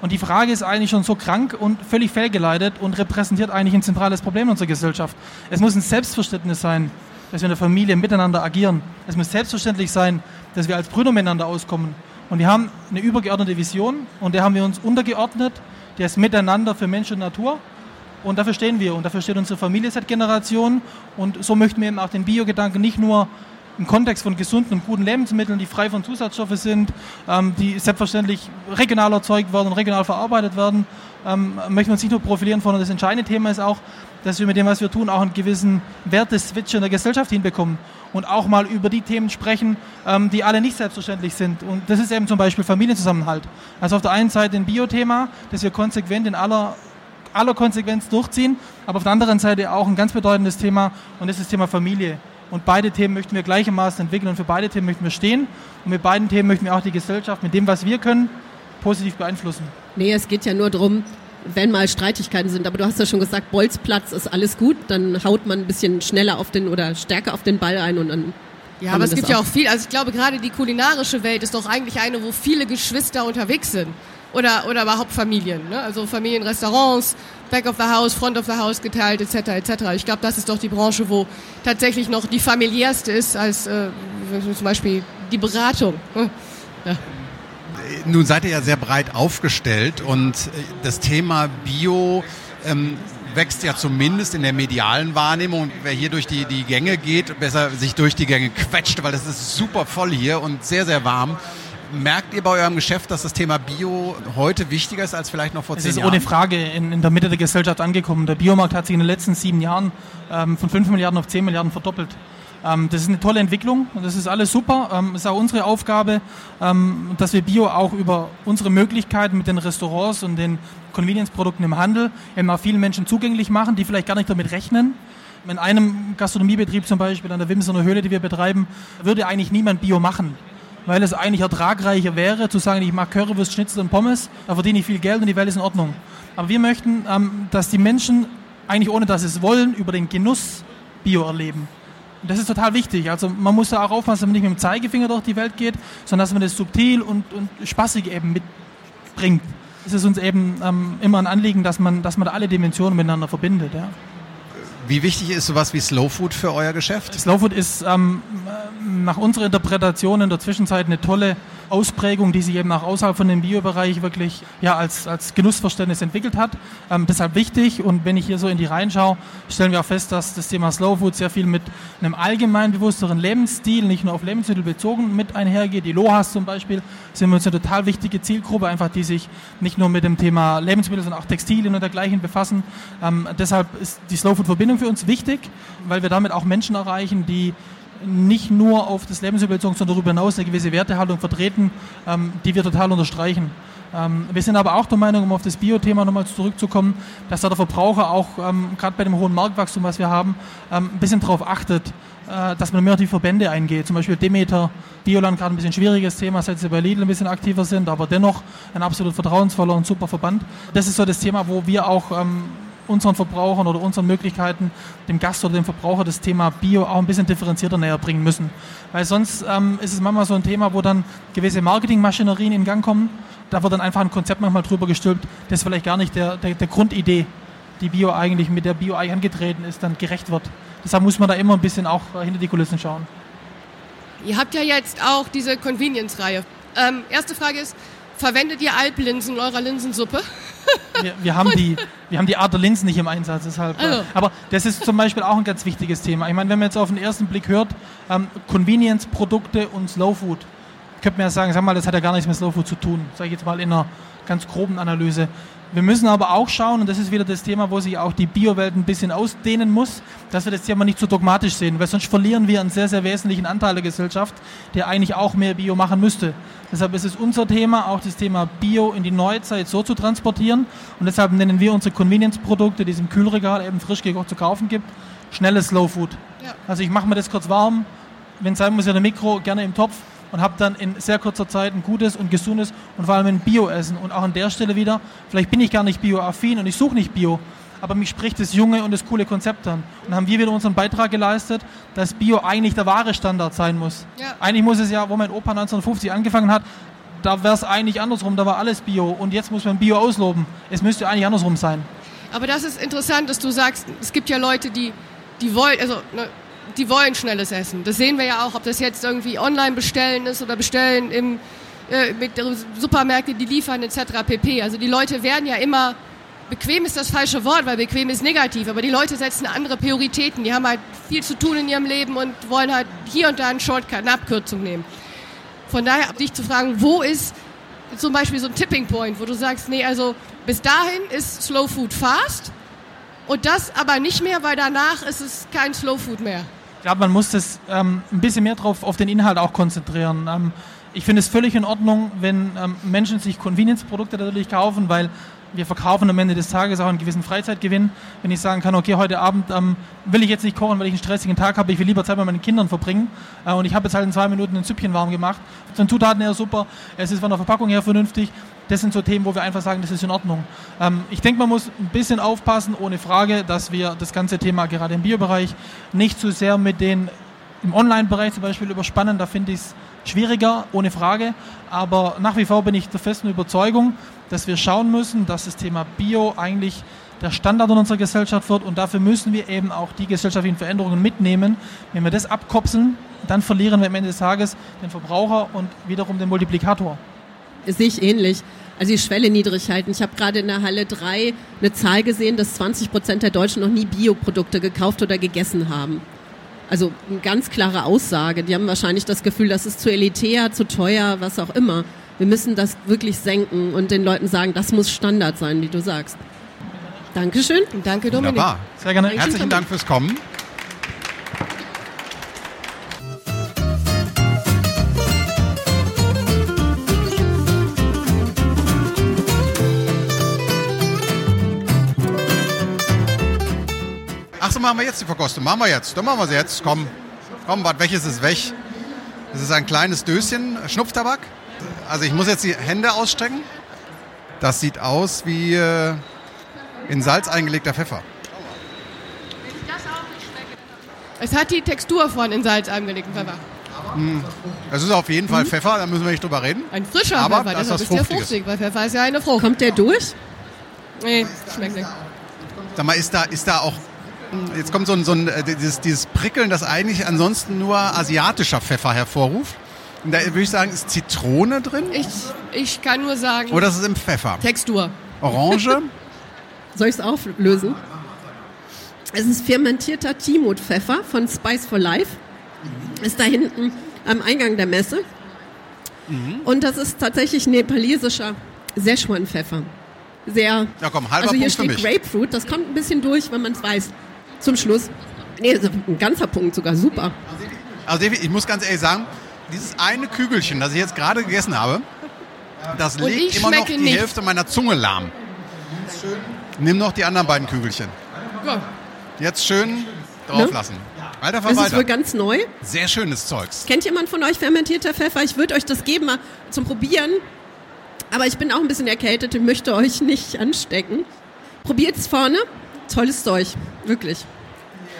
Und die Frage ist eigentlich schon so krank und völlig fehlgeleitet und repräsentiert eigentlich ein zentrales Problem unserer Gesellschaft. Es muss ein Selbstverständnis sein, dass wir in der Familie miteinander agieren. Es muss selbstverständlich sein, dass wir als Brüder miteinander auskommen. Und wir haben eine übergeordnete Vision und der haben wir uns untergeordnet das Miteinander für Mensch und Natur. Und dafür stehen wir und dafür steht unsere Familie seit Generationen. Und so möchten wir eben auch den Biogedanken nicht nur im Kontext von gesunden und guten Lebensmitteln, die frei von Zusatzstoffen sind, ähm, die selbstverständlich regional erzeugt werden und regional verarbeitet werden, ähm, möchten wir uns nicht nur profilieren, sondern das entscheidende Thema ist auch, dass wir mit dem, was wir tun, auch einen gewissen Werteswitch in der Gesellschaft hinbekommen und auch mal über die Themen sprechen, ähm, die alle nicht selbstverständlich sind. Und das ist eben zum Beispiel Familienzusammenhalt. Also auf der einen Seite ein Biothema, das wir konsequent in aller aller Konsequenz durchziehen, aber auf der anderen Seite auch ein ganz bedeutendes Thema und das ist das Thema Familie. Und beide Themen möchten wir gleichermaßen entwickeln und für beide Themen möchten wir stehen. Und mit beiden Themen möchten wir auch die Gesellschaft mit dem, was wir können, positiv beeinflussen. Nee, es geht ja nur darum, wenn mal Streitigkeiten sind. Aber du hast ja schon gesagt, Bolzplatz ist alles gut, dann haut man ein bisschen schneller auf den oder stärker auf den Ball ein und dann. Ja, aber es gibt auch. ja auch viel. Also ich glaube, gerade die kulinarische Welt ist doch eigentlich eine, wo viele Geschwister unterwegs sind. Oder, oder überhaupt Familien. Ne? Also Familienrestaurants, Back of the House, Front of the House geteilt, etc. etc. Ich glaube, das ist doch die Branche, wo tatsächlich noch die familiärste ist als äh, zum Beispiel die Beratung. Ja nun seid ihr ja sehr breit aufgestellt und äh, das Thema Bio ähm, wächst ja zumindest in der medialen Wahrnehmung. wer hier durch die, die Gänge geht, besser sich durch die Gänge quetscht, weil es ist super voll hier und sehr, sehr warm. Merkt ihr bei eurem Geschäft, dass das Thema Bio heute wichtiger ist als vielleicht noch vor es zehn Jahren? Es ist ohne Frage in, in, der Mitte der Gesellschaft angekommen. Der Biomarkt hat sich in den letzten sieben Jahren ähm, von 5 Milliarden auf 10 Milliarden verdoppelt. Ähm, das ist eine tolle Entwicklung und das ist alles super. Ähm, ist auch unsere Aufgabe, ähm, dass wir Bio auch über unsere Möglichkeiten mit den Restaurants und den Convenience-Produkten im Handel eben auch vielen Menschen zugänglich machen, die vielleicht gar nicht damit rechnen. In einem Gastronomiebetrieb zum Beispiel, an der Wimsener Höhle, die wir betreiben, würde eigentlich niemand Bio machen weil es eigentlich ertragreicher wäre, zu sagen, ich mache Currywurst, Schnitzel und Pommes, da verdiene ich viel Geld und die Welt ist in Ordnung. Aber wir möchten, ähm, dass die Menschen eigentlich ohne dass sie es wollen, über den Genuss Bio erleben. Das ist total wichtig. Also man muss da auch aufpassen, dass man nicht mit dem Zeigefinger durch die Welt geht, sondern dass man das subtil und, und spaßig eben mitbringt. Es ist uns eben ähm, immer ein Anliegen, dass man, dass man da alle Dimensionen miteinander verbindet. Ja. Wie wichtig ist sowas wie Slow Food für euer Geschäft? Slow Food ist ähm, nach unserer Interpretation in der Zwischenzeit eine tolle Ausprägung, die sich eben auch außerhalb von dem Biobereich wirklich ja, als, als Genussverständnis entwickelt hat. Ähm, deshalb wichtig und wenn ich hier so in die Reihen schaue, stellen wir auch fest, dass das Thema Slow Food sehr viel mit einem allgemein bewussteren Lebensstil, nicht nur auf Lebensmittel bezogen, mit einhergeht. Die Lohas zum Beispiel sind uns eine total wichtige Zielgruppe, einfach die sich nicht nur mit dem Thema Lebensmittel, sondern auch Textilien und dergleichen befassen. Ähm, deshalb ist die Slow Food Verbindung für uns wichtig, weil wir damit auch Menschen erreichen, die nicht nur auf das Lebensmittel sondern darüber hinaus eine gewisse Wertehaltung vertreten, ähm, die wir total unterstreichen. Ähm, wir sind aber auch der Meinung, um auf das Bio-Thema nochmal zurückzukommen, dass da der Verbraucher auch ähm, gerade bei dem hohen Marktwachstum, was wir haben, ähm, ein bisschen darauf achtet, äh, dass man mehr auf die Verbände eingeht. Zum Beispiel Demeter, Bioland gerade ein bisschen schwieriges Thema, seit sie bei Lidl ein bisschen aktiver sind, aber dennoch ein absolut vertrauensvoller und super Verband. Das ist so das Thema, wo wir auch ähm, unseren Verbrauchern oder unseren Möglichkeiten, dem Gast oder dem Verbraucher das Thema Bio auch ein bisschen differenzierter näher bringen müssen. Weil sonst ähm, ist es manchmal so ein Thema, wo dann gewisse Marketingmaschinerien in Gang kommen. Da wird dann einfach ein Konzept manchmal drüber gestülpt, das vielleicht gar nicht der, der, der Grundidee, die Bio eigentlich mit der Bio eigentlich angetreten ist, dann gerecht wird. Deshalb muss man da immer ein bisschen auch hinter die Kulissen schauen. Ihr habt ja jetzt auch diese Convenience-Reihe. Ähm, erste Frage ist, verwendet ihr Alplinsen in eurer Linsensuppe? Wir, wir, haben die, wir haben die Art der Linsen nicht im Einsatz, deshalb. äh, Also. Aber das ist zum Beispiel auch ein ganz wichtiges Thema. Ich meine, wenn man jetzt auf den ersten Blick hört, ähm, Convenience-Produkte und Slow Food, könnte man ja sagen, sag mal, das hat ja gar nichts mit Slow Food zu tun, sage ich jetzt mal in einer ganz groben Analyse. Wir müssen aber auch schauen, und das ist wieder das Thema, wo sich auch die Biowelt ein bisschen ausdehnen muss, dass wir das Thema nicht so dogmatisch sehen, weil sonst verlieren wir einen sehr, sehr wesentlichen Anteil der Gesellschaft, der eigentlich auch mehr Bio machen müsste. Deshalb ist es unser Thema, auch das Thema Bio in die Neuzeit so zu transportieren. Und deshalb nennen wir unsere Convenience-Produkte, die es im Kühlregal eben frisch gekocht zu kaufen gibt, schnelles Slow Food. Ja. Also ich mache mir das kurz warm, wenn es sein muss in der Mikro, gerne im Topf und habe dann in sehr kurzer Zeit ein gutes und gesundes und vor allem ein Bio-Essen. Und auch an der Stelle wieder, vielleicht bin ich gar nicht bioaffin und ich suche nicht Bio, aber mich spricht das junge und das coole Konzept an. Und dann haben wir wieder unseren Beitrag geleistet, dass Bio eigentlich der wahre Standard sein muss. Ja. Eigentlich muss es ja, wo mein Opa 1950 angefangen hat, da wäre es eigentlich andersrum, da war alles Bio und jetzt muss man Bio ausloben. Es müsste eigentlich andersrum sein. Aber das ist interessant, dass du sagst, es gibt ja Leute, die, die wollen, also, ne, die wollen schnelles Essen. Das sehen wir ja auch, ob das jetzt irgendwie online bestellen ist oder bestellen im, äh, mit der Supermärkte, die liefern etc. pp. Also die Leute werden ja immer, bequem ist das falsche Wort, weil bequem ist negativ, aber die Leute setzen andere Prioritäten. Die haben halt viel zu tun in ihrem Leben und wollen halt hier und da einen Shortcut, eine Abkürzung nehmen. Von daher dich zu fragen, wo ist zum Beispiel so ein Tipping Point, wo du sagst, nee, also bis dahin ist Slow Food fast und das aber nicht mehr, weil danach ist es kein Slow Food mehr. Ich glaube, man muss das ähm, ein bisschen mehr drauf auf den Inhalt auch konzentrieren. Ähm, ich finde es völlig in Ordnung, wenn ähm, Menschen sich Convenience-Produkte natürlich kaufen, weil wir verkaufen am Ende des Tages auch einen gewissen Freizeitgewinn. Wenn ich sagen kann, okay, heute Abend ähm, will ich jetzt nicht kochen, weil ich einen stressigen Tag habe, ich will lieber Zeit mit meinen Kindern verbringen äh, und ich habe jetzt halt in zwei Minuten ein Süppchen warm gemacht. Den Zutaten her super, es ist von der Verpackung her vernünftig. Das sind so Themen, wo wir einfach sagen, das ist in Ordnung. Ähm, ich denke, man muss ein bisschen aufpassen, ohne Frage, dass wir das ganze Thema gerade im Biobereich nicht zu sehr mit den im Online-Bereich zum Beispiel überspannen. Da finde ich es schwieriger, ohne Frage. Aber nach wie vor bin ich der festen Überzeugung, dass wir schauen müssen, dass das Thema Bio eigentlich der Standard in unserer Gesellschaft wird und dafür müssen wir eben auch die gesellschaftlichen Veränderungen mitnehmen. Wenn wir das abkopseln, dann verlieren wir am Ende des Tages den Verbraucher und wiederum den Multiplikator. Sehe ich ähnlich. Also die Schwelle niedrig halten. Ich habe gerade in der Halle 3 eine Zahl gesehen, dass 20 Prozent der Deutschen noch nie Bioprodukte gekauft oder gegessen haben. Also eine ganz klare Aussage. Die haben wahrscheinlich das Gefühl, das ist zu elitär, zu teuer, was auch immer. Wir müssen das wirklich senken und den Leuten sagen, das muss Standard sein, wie du sagst. Dankeschön. Danke, Dominik. Wunderbar. Sehr gerne. Herzlichen Dank fürs Kommen. Machen wir jetzt die Verkostung. Machen wir jetzt. Dann machen wir sie jetzt. Komm, komm, warte, welches ist weg? Das ist ein kleines Döschen Schnupftabak. Also ich muss jetzt die Hände ausstrecken. Das sieht aus wie äh, in Salz eingelegter Pfeffer. Es hat die Textur von in Salz angelegten Pfeffer. Das ist auf jeden Fall Pfeffer, da müssen wir nicht drüber reden. Ein frischer Aber Pfeffer, das was ist ja fruchtig, weil Pfeffer ist ja eine Frucht. Kommt der durch? Nee, schmeckt nicht. Sag mal, ist da, ist da auch. Jetzt kommt so ein, so ein äh, dieses, dieses Prickeln, das eigentlich ansonsten nur asiatischer Pfeffer hervorruft. Und da würde ich sagen, ist Zitrone drin? Ich, ich kann nur sagen, Oder ist es im Pfeffer? Textur. Orange? Soll ich es auflösen? Es ist fermentierter Timotpfeffer von Spice for Life. Ist da hinten am Eingang der Messe. Und das ist tatsächlich nepalesischer Szechuan-Pfeffer. Sehr. Ja, komm, halber also hier Punkt für steht mich. Grapefruit. Das kommt ein bisschen durch, wenn man es weiß. Zum Schluss. Nee, ein ganzer Punkt sogar. Super. Also ich muss ganz ehrlich sagen, dieses eine Kügelchen, das ich jetzt gerade gegessen habe, das Und legt immer noch die nichts. Hälfte meiner Zunge lahm. Nimm noch die anderen beiden Kügelchen. Ja. Jetzt schön drauf lassen. Weiter, Das ist wohl weiter. ganz neu. Sehr schönes Zeugs. Kennt jemand von euch fermentierter Pfeffer? Ich würde euch das geben mal zum Probieren. Aber ich bin auch ein bisschen erkältet und möchte euch nicht anstecken. Probiert es vorne. Tolles Zeug, wirklich.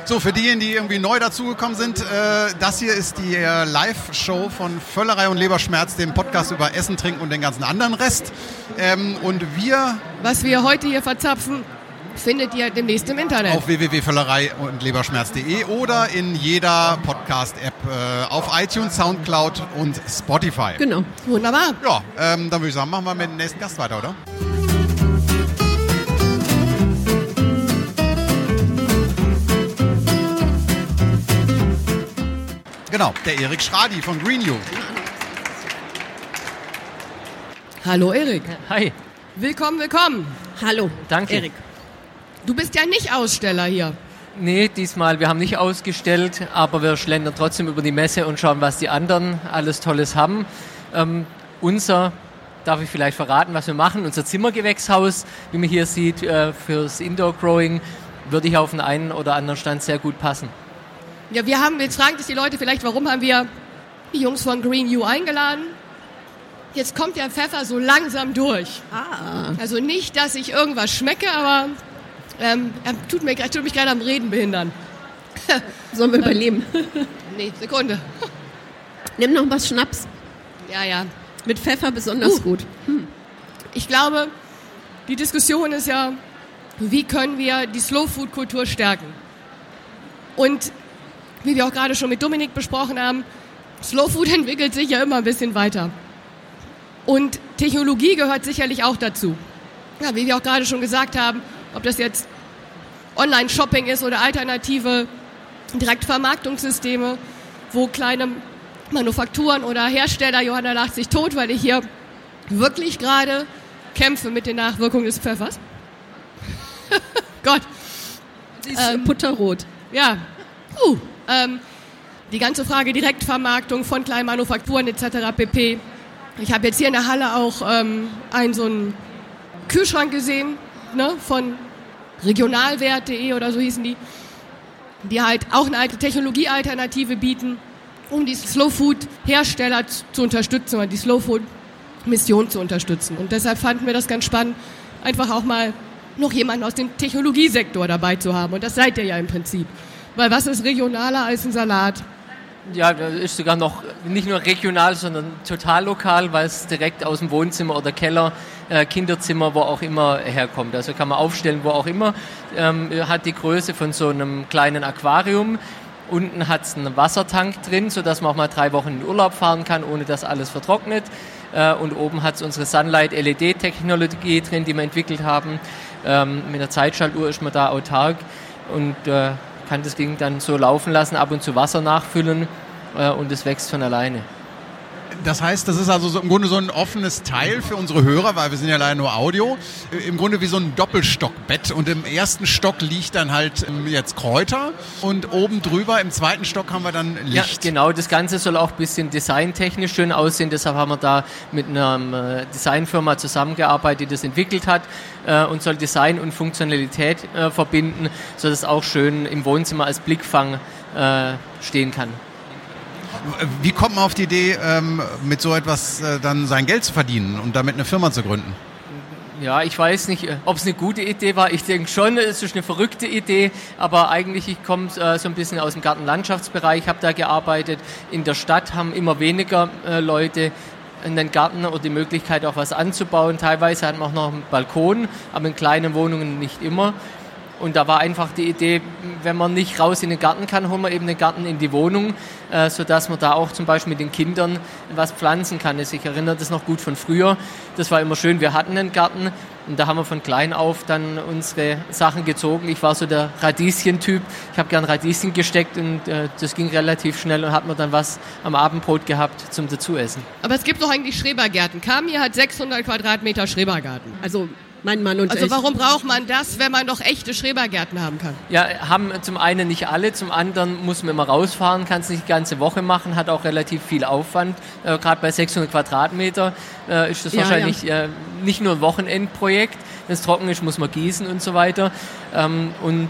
So, für diejenigen, die irgendwie neu dazugekommen sind, äh, das hier ist die äh, Live-Show von Völlerei und Leberschmerz, dem Podcast über Essen, Trinken und den ganzen anderen Rest. Ähm, und wir Was wir heute hier verzapfen, findet ihr demnächst im Internet. auf www.völlerei und Leberschmerz.de oder in jeder Podcast-App äh, auf iTunes, Soundcloud und Spotify. Genau. Wunderbar. Ja, ähm, dann würde ich sagen, machen wir mit dem nächsten Gast weiter, oder? Genau, der Erik Schradi von Green You. Hallo Erik. Hi, Willkommen, willkommen. Hallo. danke. Erik. Du bist ja nicht Aussteller hier. Nee, diesmal, wir haben nicht ausgestellt, aber wir schlendern trotzdem über die Messe und schauen, was die anderen alles Tolles haben. Ähm, unser, darf ich vielleicht verraten, was wir machen, unser Zimmergewächshaus, wie man hier sieht, äh, fürs Indoor Growing, würde ich auf den einen oder anderen Stand sehr gut passen. Ja, wir haben, jetzt fragen sich die Leute vielleicht, warum haben wir die Jungs von Green U eingeladen? Jetzt kommt der Pfeffer so langsam durch. Ah. Also nicht, dass ich irgendwas schmecke, aber ähm, er tut, mir, tut mich gerade am Reden behindern. Sollen wir überleben? Nee, Sekunde. Nimm noch was Schnaps. Ja, ja. Mit Pfeffer besonders Uh. gut. Ich glaube, die Diskussion ist ja, wie können wir die Slow-Food-Kultur stärken? Und wie wir auch gerade schon mit Dominik besprochen haben, Slow Food entwickelt sich ja immer ein bisschen weiter. Und Technologie gehört sicherlich auch dazu. Ja, wie wir auch gerade schon gesagt haben, ob das jetzt Online-Shopping ist oder alternative Direktvermarktungssysteme, wo kleine Manufakturen oder Hersteller, Johanna lacht sich tot, weil ich hier wirklich gerade kämpfe mit den Nachwirkungen des Pfeffers. Gott, Sie ist Ähm, putterrot. ja. Uh, ähm, die ganze Frage Direktvermarktung von kleinen Manufakturen etc. pp. Ich habe jetzt hier in der Halle auch ähm, einen so einen Kühlschrank gesehen, ne, von regionalwert.de oder so hießen die, die halt auch eine alte Technologiealternative bieten, um die Slow Food Hersteller zu, unterstützen oder die Slow Food Mission zu unterstützen. Und deshalb fanden wir das ganz spannend, einfach auch mal noch jemanden aus dem Technologiesektor dabei zu haben. Und das seid ihr ja im Prinzip. Weil was ist regionaler als ein Salat? Ja, das ist sogar noch nicht nur regional, sondern total lokal, weil es direkt aus dem Wohnzimmer oder Keller, äh, Kinderzimmer, wo auch immer herkommt. Also kann man aufstellen, wo auch immer. Ähm, hat die Größe von so einem kleinen Aquarium. Unten hat es einen Wassertank drin, sodass man auch mal drei Wochen in den Urlaub fahren kann, ohne dass alles vertrocknet. Äh, und oben hat es unsere Sunlight LED-Technologie drin, die wir entwickelt haben. Ähm, mit der Zeitschaltuhr ist man da autark und äh, kann das Ding dann so laufen lassen, ab und zu Wasser nachfüllen äh, und es wächst von alleine. Das heißt, das ist also so im Grunde so ein offenes Teil für unsere Hörer, weil wir sind ja leider nur Audio. Im Grunde wie so ein Doppelstockbett und im ersten Stock liegt dann halt ähm, jetzt Kräuter und oben drüber im zweiten Stock haben wir dann Ja, Licht. genau. Das Ganze soll auch ein bisschen designtechnisch schön aussehen. Deshalb haben wir da mit einer äh, Designfirma zusammengearbeitet, die das entwickelt hat äh, und soll Design und Funktionalität äh, verbinden, sodass es auch schön im Wohnzimmer als Blickfang stehen kann. Wie kommt man auf die Idee, ähm, mit so etwas äh, dann sein Geld zu verdienen und damit eine Firma zu gründen? Ja, ich weiß nicht, äh, ob es eine gute Idee war. Ich denke schon, es ist eine verrückte Idee, aber eigentlich, ich komme äh, so ein bisschen aus dem Gartenlandschaftsbereich, habe da gearbeitet. In der Stadt haben immer weniger äh, Leute einen Garten oder die Möglichkeit auch was anzubauen. Teilweise hat man auch noch einen Balkon, aber in kleinen Wohnungen nicht immer. Und da war einfach die Idee, wenn man nicht raus in den Garten kann, holen wir eben den Garten in die Wohnung, äh, sodass man da auch zum Beispiel mit den Kindern was pflanzen kann. Also ich erinnere das noch gut von früher. Das war immer schön, wir hatten einen Garten und da haben wir von klein auf dann unsere Sachen gezogen. Ich war so der Radieschen-Typ. Ich habe gern Radieschen gesteckt und äh, das ging relativ schnell und hat man dann was am Abendbrot gehabt zum Dazuessen. Aber es gibt doch eigentlich Schrebergärten. Kami hat 600 Quadratmeter Schrebergarten. Also mein Mann und Also ich. warum braucht man das, wenn man doch echte Schrebergärten haben kann? Ja, haben zum einen nicht alle, zum anderen muss man immer rausfahren, kann es nicht die ganze Woche machen, hat auch relativ viel Aufwand. Äh, Gerade bei 600 Quadratmeter äh, ist das Ja, wahrscheinlich Äh, nicht nur ein Wochenendprojekt. Wenn es trocken ist, muss man gießen und so weiter. Ähm, und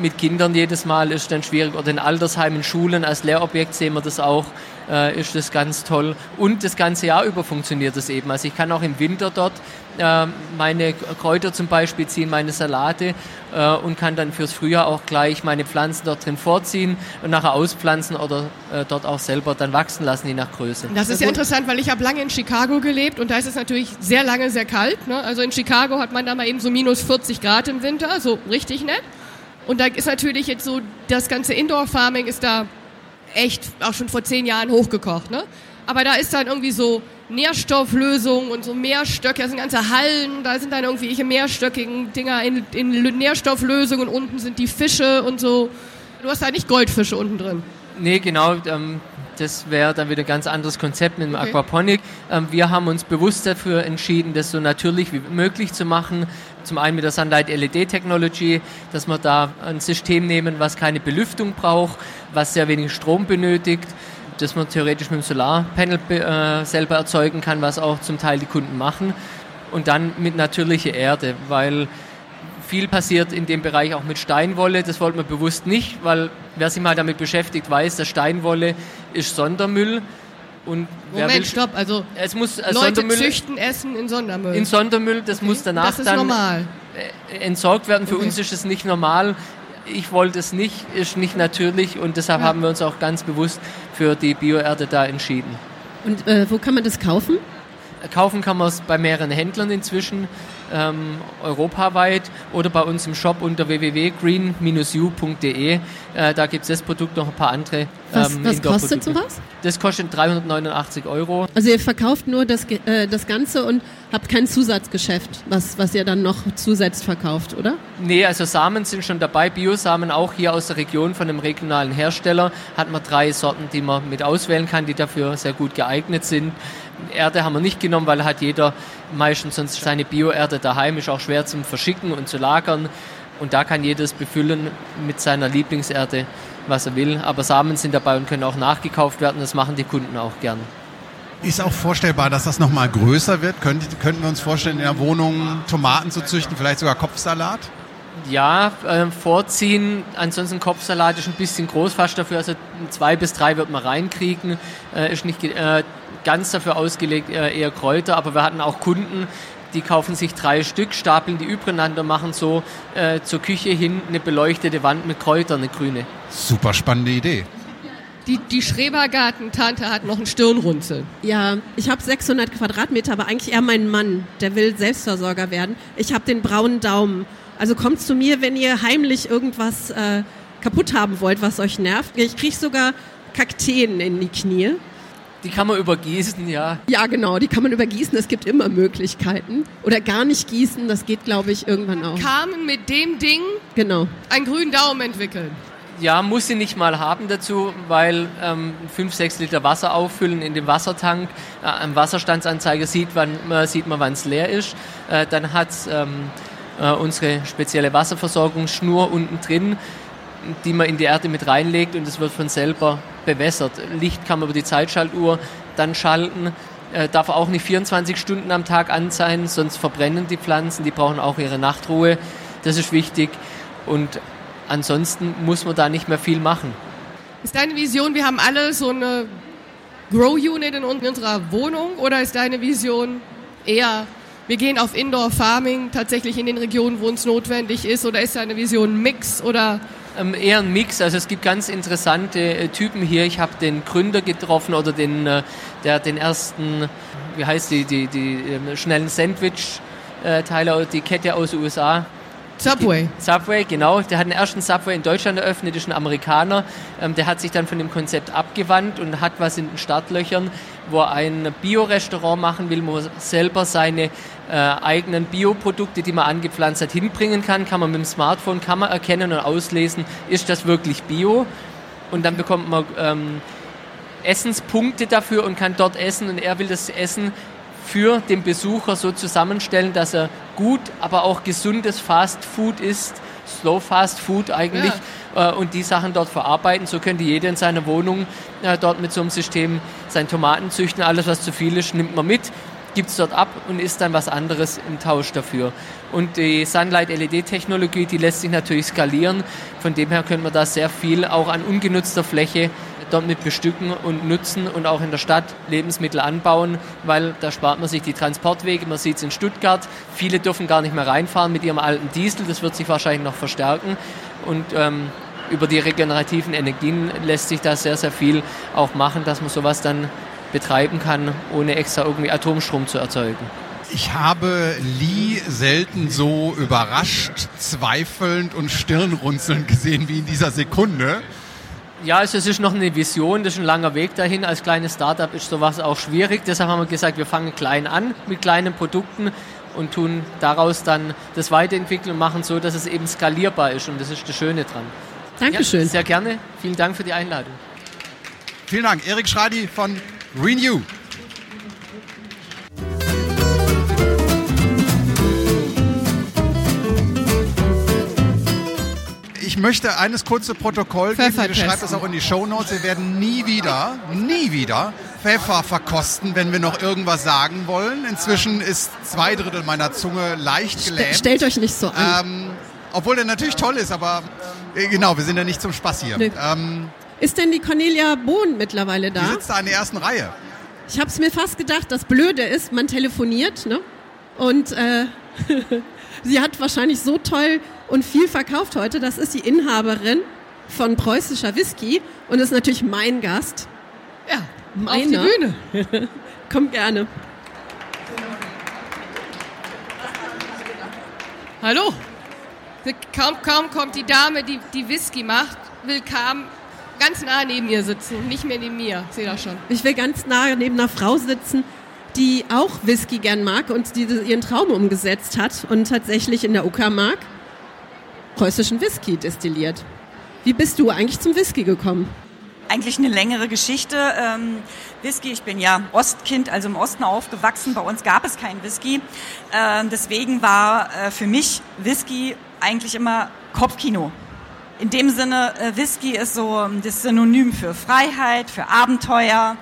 mit Kindern jedes Mal ist dann schwierig oder in Altersheimen, Schulen als Lehrobjekt sehen wir das auch, äh, ist das ganz toll. Und das ganze Jahr über funktioniert das eben. Also ich kann auch im Winter dort äh, meine Kräuter zum Beispiel ziehen, meine Salate äh, und kann dann fürs Frühjahr auch gleich meine Pflanzen dort drin vorziehen und nachher auspflanzen oder äh, dort auch selber dann wachsen lassen, je nach Größe. Das ist ja interessant, weil ich habe lange in Chicago gelebt und da ist es natürlich sehr lange sehr kalt. Ne? Also in Chicago hat man da mal eben so minus 40 Grad im Winter, so richtig nett. Und da ist natürlich jetzt so, das ganze Indoor-Farming ist da echt auch schon vor zehn Jahren hochgekocht. Ne? Aber da ist dann irgendwie so Nährstofflösungen und so Mehrstöcke, das sind ganze Hallen, da sind dann irgendwelche mehrstöckigen Dinger in, in Nährstofflösungen, unten sind die Fische und so. Du hast da nicht Goldfische unten drin. Nee, genau. Ähm, das wäre dann wieder ein ganz anderes Konzept mit dem okay. Aquaponik. Ähm, wir haben uns bewusst dafür entschieden, das so natürlich wie möglich zu machen. Zum einen mit der Sunlight LED Technology, dass wir da ein System nehmen, was keine Belüftung braucht, was sehr wenig Strom benötigt das man theoretisch mit dem Solarpanel äh, selber erzeugen kann, was auch zum Teil die Kunden machen. Und dann mit natürlicher Erde, weil viel passiert in dem Bereich auch mit Steinwolle. Das wollten wir bewusst nicht, weil wer sich mal damit beschäftigt, weiß, dass Steinwolle ist Sondermüll. Und Moment, will, stopp, also es muss, äh, Leute Sondermüll, züchten Essen in Sondermüll. In Sondermüll, das okay. muss danach das dann normal. Äh, entsorgt werden. Für okay. uns ist es nicht normal ich wollte es nicht, ist nicht natürlich und deshalb ja. haben wir uns auch ganz bewusst für die Bioerde da entschieden. Und äh, wo kann man das kaufen? Kaufen kann man es bei mehreren Händlern inzwischen ähm, europaweit oder bei uns im Shop unter www.green-u.de. Äh, da gibt es das Produkt noch ein paar andere. Ähm, was, was kostet sowas? Das kostet 389 Euro. Also ihr verkauft nur das, äh, das Ganze und habt kein Zusatzgeschäft, was, was ihr dann noch zusätzlich verkauft, oder? Nee, also Samen sind schon dabei, Biosamen auch hier aus der Region von einem regionalen Hersteller. Hat man drei Sorten, die man mit auswählen kann, die dafür sehr gut geeignet sind. Erde haben wir nicht genommen, weil hat jeder meistens sonst seine Bioerde daheim, ist auch schwer zum Verschicken und zu lagern. Und da kann jeder es befüllen mit seiner Lieblingserde, was er will. Aber Samen sind dabei und können auch nachgekauft werden. Das machen die Kunden auch gern. Ist auch vorstellbar, dass das nochmal größer wird? Könnten, könnten wir uns vorstellen, in der Wohnung Tomaten zu züchten, vielleicht sogar Kopfsalat? Ja, äh, vorziehen. Ansonsten Kopfsalat ist ein bisschen groß fast dafür. Also zwei bis drei wird man reinkriegen. Äh, ist nicht äh, ganz dafür ausgelegt, äh, eher Kräuter, aber wir hatten auch Kunden, die kaufen sich drei Stück, stapeln die übereinander, machen so äh, zur Küche hin eine beleuchtete Wand mit Kräutern, eine grüne. Super spannende Idee. Die, die Schrebergarten-Tante hat noch einen Stirnrunzel. Ja, ich habe 600 Quadratmeter, aber eigentlich eher mein Mann, der will Selbstversorger werden. Ich habe den braunen Daumen. Also kommt zu mir, wenn ihr heimlich irgendwas äh, kaputt haben wollt, was euch nervt. Ich kriege sogar Kakteen in die Knie. Die kann man übergießen, ja. Ja, genau, die kann man übergießen. Es gibt immer Möglichkeiten. Oder gar nicht gießen, das geht, glaube ich, irgendwann auch. Carmen mit dem Ding genau. einen grünen Daumen entwickeln. Ja, muss sie nicht mal haben dazu, weil ähm, 5, 6 Liter Wasser auffüllen in dem Wassertank. Äh, am Wasserstandsanzeiger sieht, wann, äh, sieht man, wann es leer ist. Äh, dann hat ähm, äh, unsere spezielle Wasserversorgungsschnur unten drin die man in die Erde mit reinlegt und es wird von selber bewässert. Licht kann man über die Zeitschaltuhr dann schalten. Äh, darf auch nicht 24 Stunden am Tag an sein, sonst verbrennen die Pflanzen, die brauchen auch ihre Nachtruhe. Das ist wichtig. Und ansonsten muss man da nicht mehr viel machen. Ist deine Vision, wir haben alle so eine Grow-Unit in unserer Wohnung oder ist deine Vision eher, wir gehen auf Indoor-Farming tatsächlich in den Regionen, wo es notwendig ist oder ist deine Vision Mix oder ähm, eher ein Mix. Also es gibt ganz interessante äh, Typen hier. Ich habe den Gründer getroffen oder den, äh, der den ersten, wie heißt die, die, die äh, schnellen Sandwich-Teile, die Kette aus den USA. Subway. Subway, genau. Der hat den ersten Subway in Deutschland eröffnet, ist ein Amerikaner. Ähm, der hat sich dann von dem Konzept abgewandt und hat was in den Startlöchern, wo ein Bio-Restaurant machen will, wo er selber seine äh, eigenen Bioprodukte, die man angepflanzt hat, hinbringen kann, kann man mit dem Smartphone kann man erkennen und auslesen, ist das wirklich Bio? Und dann bekommt man ähm, Essenspunkte dafür und kann dort essen und er will das Essen für den Besucher so zusammenstellen, dass er gut, aber auch gesundes Fast Food ist, Slow Fast Food eigentlich, ja. äh, und die Sachen dort verarbeiten. So könnte jeder in seiner Wohnung äh, dort mit so einem System seine Tomaten züchten. Alles, was zu viel ist, nimmt man mit gibt es dort ab und ist dann was anderes im Tausch dafür. Und die Sunlight LED-Technologie, die lässt sich natürlich skalieren. Von dem her können wir da sehr viel auch an ungenutzter Fläche dort mit bestücken und nutzen und auch in der Stadt Lebensmittel anbauen, weil da spart man sich die Transportwege. Man sieht es in Stuttgart. Viele dürfen gar nicht mehr reinfahren mit ihrem alten Diesel. Das wird sich wahrscheinlich noch verstärken. Und ähm, über die regenerativen Energien lässt sich da sehr, sehr viel auch machen, dass man sowas dann betreiben kann, ohne extra irgendwie Atomstrom zu erzeugen. Ich habe Lee selten so überrascht, zweifelnd und stirnrunzelnd gesehen wie in dieser Sekunde. Ja, also es ist noch eine Vision, das ist ein langer Weg dahin. Als kleines Startup ist sowas auch schwierig. Deshalb haben wir gesagt, wir fangen klein an mit kleinen Produkten und tun daraus dann das weiterentwickeln und machen so, dass es eben skalierbar ist. Und das ist das Schöne dran. Dankeschön. Ja, sehr gerne. Vielen Dank für die Einladung. Vielen Dank. Erik Schradi von Renew. Möchte eines kurze Protokoll geben. Pfeffertest. schreibt es auch in die Shownotes. Wir werden nie wieder, nie wieder Pfeffer verkosten, wenn wir noch irgendwas sagen wollen. Inzwischen ist zwei Drittel meiner Zunge leicht Ste gelähmt. stellt euch nicht so an. Ähm, obwohl der natürlich toll ist, aber äh, genau, wir sind ja nicht zum Spaß hier. Nee. Ähm, Ist denn die Cornelia Bohn mittlerweile die da? sitzt da in der ersten Reihe. Ich habe es mir fast gedacht, das Blöde ist, man telefoniert, ne? Und äh, sie hat wahrscheinlich so toll und viel verkauft heute. Das ist die Inhaberin von preußischer Whisky und ist natürlich mein Gast. Ja, auf Meiner? die Bühne. Kommt gerne. Hallo. Kaum, kaum kommt die Dame, die, die Whisky macht, will kaum ganz nah neben ihr sitzen und nicht mehr neben mir. Ich sehe das schon. Ich will ganz nah neben einer Frau sitzen, die auch Whisky gern mag und die ihren Traum umgesetzt hat und tatsächlich in der Uckermark preußischen Whisky destilliert. Wie bist du eigentlich zum Whisky gekommen? eigentlich eine längere Geschichte. Ähm, Whisky, ich bin ja Ostkind, also im Osten aufgewachsen. Bei uns gab es keinen Whisky. Ähm, deswegen war äh, für mich Whisky eigentlich immer Kopfkino. In dem Sinne, äh, Whisky ist so ähm, das Synonym für Freiheit, für Abenteuer.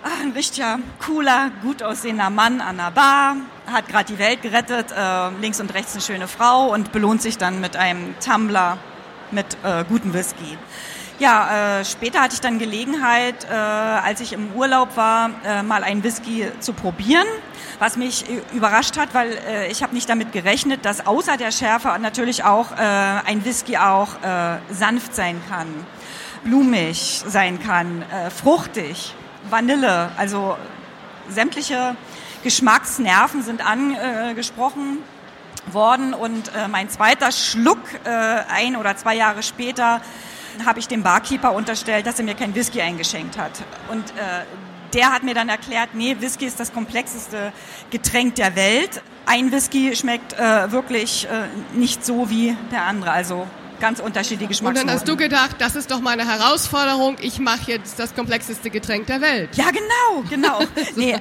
Ah, ein richtiger, cooler, gut aussehender Mann an der Bar, hat gerade die Welt gerettet, äh, links und rechts eine schöne Frau und belohnt sich dann mit einem Tumbler mit äh, gutem Whisky. Ja, äh, später hatte ich dann Gelegenheit, äh, als ich im Urlaub war, äh, mal einen Whisky zu probieren, was mich äh, überrascht hat, weil äh, ich habe nicht damit gerechnet, dass außer der Schärfe natürlich auch äh, ein Whisky auch äh, sanft sein kann, blumig sein kann, äh, fruchtig, Vanille, also sämtliche Geschmacksnerven sind angesprochen worden und äh, mein zweiter Schluck äh, ein oder zwei Jahre später habe ich dem Barkeeper unterstellt, dass er mir kein Whisky eingeschenkt hat. Und äh, der hat mir dann erklärt, nee, Whisky ist das komplexeste Getränk der Welt. Ein Whisky schmeckt äh, wirklich nicht so wie der andere, also ganz unterschiedliche Und Geschmacksnoten. dann hast du gedacht, das ist doch meine Herausforderung. Ich mache jetzt das komplexeste Getränk der Welt. Ja, genau, genau. nee, äh,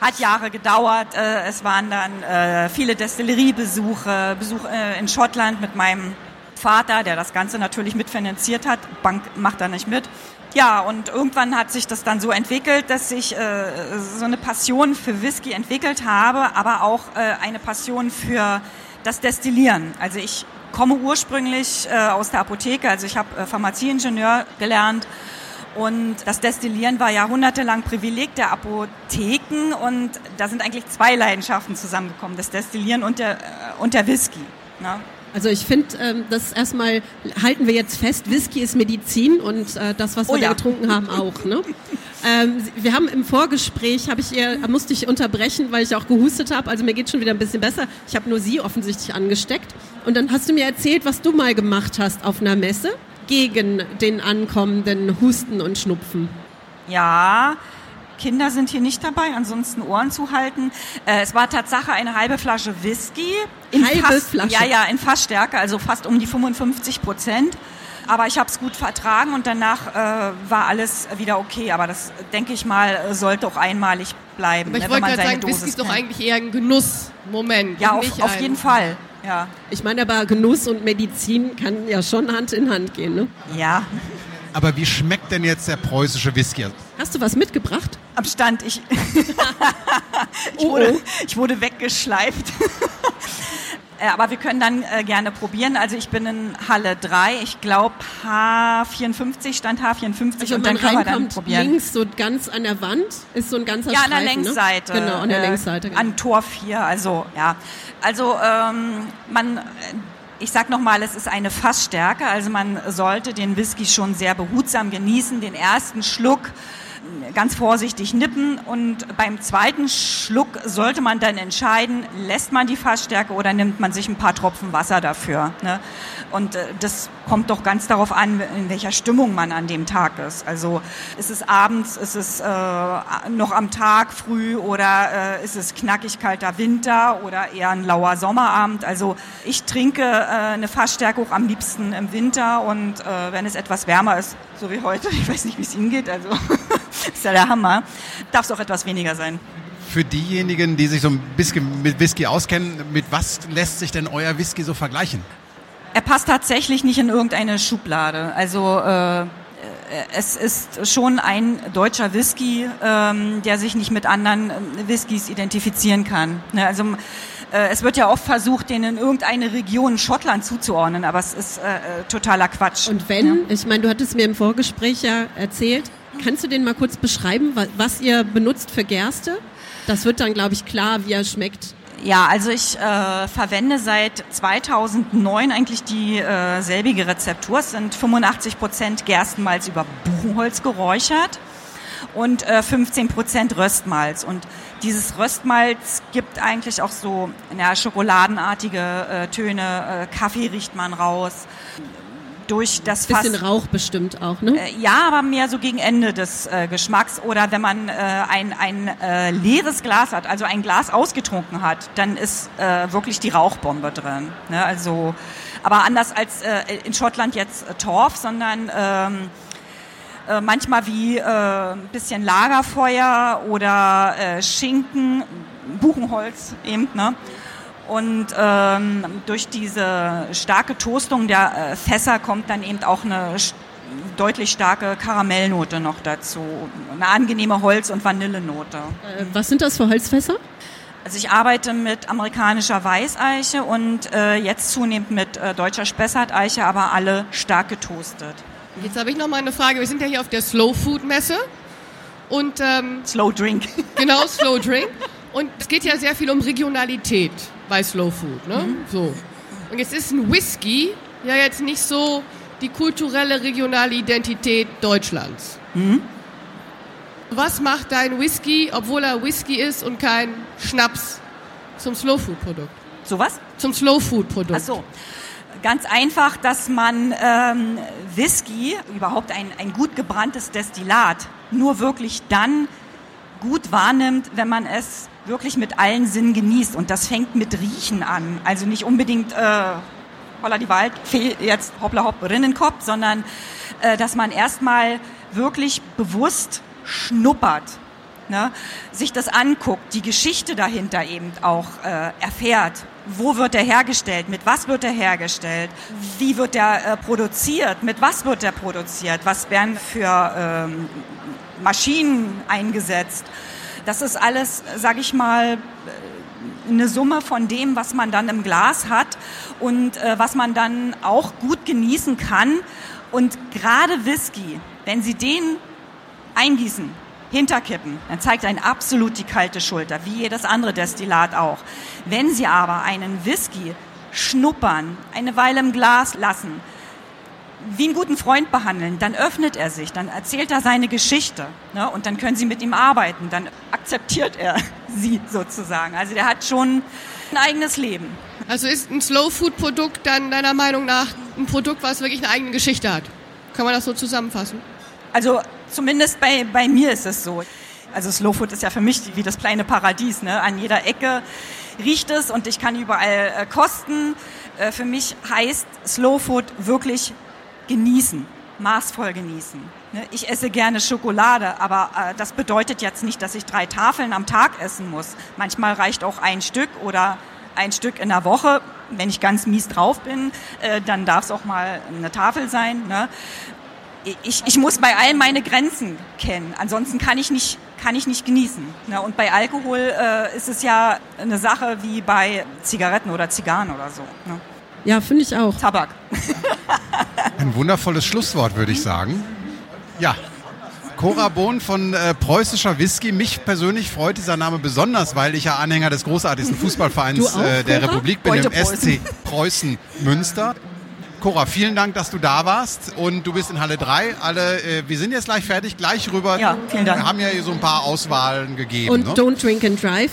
hat Jahre gedauert. Äh, es waren dann äh, viele Destilleriebesuche, Besuch äh, in Schottland mit meinem Vater, der das Ganze natürlich mitfinanziert hat. Bank macht da nicht mit. Ja, und irgendwann hat sich das dann so entwickelt, dass ich äh, so eine Passion für Whisky entwickelt habe, aber auch äh, eine Passion für das Destillieren. Also ich komme ursprünglich äh, aus der Apotheke, also ich habe äh, Pharmazieingenieur gelernt und das Destillieren war jahrhundertelang Privileg der Apotheken und da sind eigentlich zwei Leidenschaften zusammengekommen, das Destillieren und der, äh, und der Whisky. Ne? Also ich finde, ähm, das erstmal halten wir jetzt fest, Whisky ist Medizin und äh, das, was Oh wir da ja. getrunken haben, auch. Ne? ähm, wir haben im Vorgespräch, habe ich ihr, musste ich unterbrechen, weil ich auch gehustet habe. Also mir geht schon wieder ein bisschen besser. Ich habe nur sie offensichtlich angesteckt. Und dann hast du mir erzählt, was du mal gemacht hast auf einer Messe gegen den ankommenden Husten und Schnupfen. Ja, Kinder sind hier nicht dabei, ansonsten Ohren zuhalten. Äh, es war Tatsache eine halbe Flasche Whisky. In Halbe Fass, Flasche? Ja, ja, in Fassstärke, also fast um die 55 Prozent. Aber ich habe es gut vertragen und danach äh, war alles wieder okay. Aber das, denke ich mal, sollte auch einmalig bleiben, Aber ich ne, wollte gerade sagen, Whisky Dosis ist doch eigentlich eher ein Genussmoment. Ja, auf, auf jeden Fall. Ja. Ich meine aber, Genuss und Medizin kann ja schon Hand in Hand gehen. Ne? ja. Aber wie schmeckt denn jetzt der preußische Whisky? Hast du was mitgebracht? Am Stand. Ich, ich, Oh, wurde, oh. ich wurde weggeschleift. Äh, Aber wir können dann äh, gerne probieren. Also ich bin in Halle 3, ich glaube H54, Stand H54 Also und dann man können wir dann probieren. links so ganz an der Wand ist so ein ganzer Ja, an der Streifen, Längsseite. Ne? Genau, an der äh, Längsseite. Genau. An Tor 4, also ja. Also ähm, man, ich sag nochmal, es ist eine Fassstärke, also man sollte den Whisky schon sehr behutsam genießen, den ersten Schluck ganz vorsichtig nippen und beim zweiten Schluck sollte man dann entscheiden, lässt man die Fassstärke oder nimmt man sich ein paar Tropfen Wasser dafür. Ne? Und äh, das kommt doch ganz darauf an, in welcher Stimmung man an dem Tag ist. Also ist es abends, ist es äh, noch am Tag früh oder äh, ist es knackig kalter Winter oder eher ein lauer Sommerabend. Also ich trinke äh, eine Fassstärke auch am liebsten im Winter und äh, wenn es etwas wärmer ist, so wie heute, ich weiß nicht, wie es Ihnen geht, also ist ja der Hammer, darf es auch etwas weniger sein. Für diejenigen, die sich so ein bisschen mit Whisky auskennen, mit was lässt sich denn euer Whisky so vergleichen? Er passt tatsächlich nicht in irgendeine Schublade. Also äh, es ist schon ein deutscher Whisky, ähm, der sich nicht mit anderen äh, Whiskys identifizieren kann. Ne, also äh, es wird ja oft versucht, den in irgendeine Region Schottland zuzuordnen, aber es ist äh, äh, totaler Quatsch. Und wenn, ich meine, du hattest mir im Vorgespräch ja erzählt, kannst du den mal kurz beschreiben, wa- was ihr benutzt für Gerste? Das wird dann, glaube ich, klar, wie er schmeckt. Ja, also ich äh, verwende seit 2009 eigentlich die äh, selbige Rezeptur. Es sind 85 Prozent Gerstenmalz über Buchenholz geräuchert und äh, 15 Prozent Röstmalz. Und dieses Röstmalz gibt eigentlich auch so ja, schokoladenartige äh, Töne. Äh, Kaffee riecht man raus. Durch das Fass. Bisschen Rauch bestimmt auch, ne? Äh, Ja, aber mehr so gegen Ende des äh, Geschmacks oder wenn man äh, ein, ein äh, leeres Glas hat, also ein Glas ausgetrunken hat, dann ist äh, wirklich die Rauchbombe drin. Ne? Also, aber anders als äh, in Schottland jetzt äh, Torf, sondern ähm, äh, manchmal wie äh, ein bisschen Lagerfeuer oder äh, Schinken, Buchenholz eben, ne? Und ähm, durch diese starke Toastung der äh, Fässer kommt dann eben auch eine deutlich starke Karamellnote noch dazu. Eine angenehme Holz- und Vanillenote. Äh, was sind das für Holzfässer? Also ich arbeite mit amerikanischer Weißeiche und äh, jetzt zunehmend mit äh, deutscher Spessarteiche, aber alle stark getoastet. Jetzt habe ich noch mal eine Frage. Wir sind ja hier auf der Slow Food Messe und ähm, Slow Drink. genau Slow Drink und es geht ja sehr viel um Regionalität bei Slow Food, ne? So. Und jetzt ist ein Whisky ja jetzt nicht so die kulturelle regionale Identität Deutschlands. Was macht dein Whisky, obwohl er Whisky ist und kein Schnaps, zum Slow Food Produkt? Sowas? Zum Slow Food Produkt. Ach so. Ganz einfach, dass man ähm, Whisky, überhaupt ein, ein gut gebranntes Destillat, nur wirklich dann gut wahrnimnt, wenn man es wirklich mit allen Sinnen genießt. Und das fängt mit Riechen an. Also nicht unbedingt äh, holla die Wald, Fee, jetzt hoppla hopp, Rinnenkopf, sondern äh, dass man erstmal wirklich bewusst schnuppert. Ne, sich das anguckt, die Geschichte dahinter eben auch äh, erfährt. Wo wird er hergestellt? Mit was wird er hergestellt? Wie wird er äh, produziert? Mit was wird er produziert? Was werden für ähm, Maschinen eingesetzt? Das ist alles, sage ich mal, eine Summe von dem, was man dann im Glas hat und äh, was man dann auch gut genießen kann. Und gerade Whisky, wenn Sie den eingießen, hinterkippen, dann zeigt ein absolut die kalte Schulter, wie jedes andere Destillat auch. Wenn Sie aber einen Whisky schnuppern, eine Weile im Glas lassen, wie einen guten Freund behandeln, dann öffnet er sich, dann erzählt er seine Geschichte ne, und dann können Sie mit ihm arbeiten, dann akzeptiert er Sie sozusagen. Also der hat schon ein eigenes Leben. Also ist ein Slow Food Produkt dann deiner Meinung nach ein Produkt, was wirklich eine eigene Geschichte hat? Kann man das so zusammenfassen? Also zumindest bei, bei mir ist es so. Also Slow Food ist ja für mich wie das kleine Paradies. Ne? An jeder Ecke riecht es und ich kann überall äh, kosten. Äh, für mich heißt Slow Food wirklich genießen, maßvoll genießen. Ne? Ich esse gerne Schokolade, aber äh, das bedeutet jetzt nicht, dass ich drei Tafeln am Tag essen muss. Manchmal reicht auch ein Stück oder ein Stück in der Woche. Wenn ich ganz mies drauf bin, äh, dann darf es auch mal eine Tafel sein. Ne? ich, ich muss bei allen meine Grenzen kennen. Ansonsten kann ich nicht, kann ich nicht genießen. Ne? Und bei Alkohol äh, ist es ja eine Sache wie bei Zigaretten oder Zigarren oder so. Ja, finde ich auch. Tabak. Ein wundervolles Schlusswort, würde ich sagen. Ja. Cora Bohn von äh, preußischer Whisky. Mich persönlich freut dieser Name besonders, weil ich ja Anhänger des großartigsten Fußballvereins auch, äh, der Cora? Republik bin, dem Beute Preußen. SC Preußen Münster. Cora, vielen Dank, dass du da warst und du bist in Halle 3. Alle, äh, wir sind jetzt gleich fertig, gleich rüber. Ja, vielen Dank. Wir haben ja hier so ein paar Auswahlen gegeben. Und ne? Don't Drink and Drive.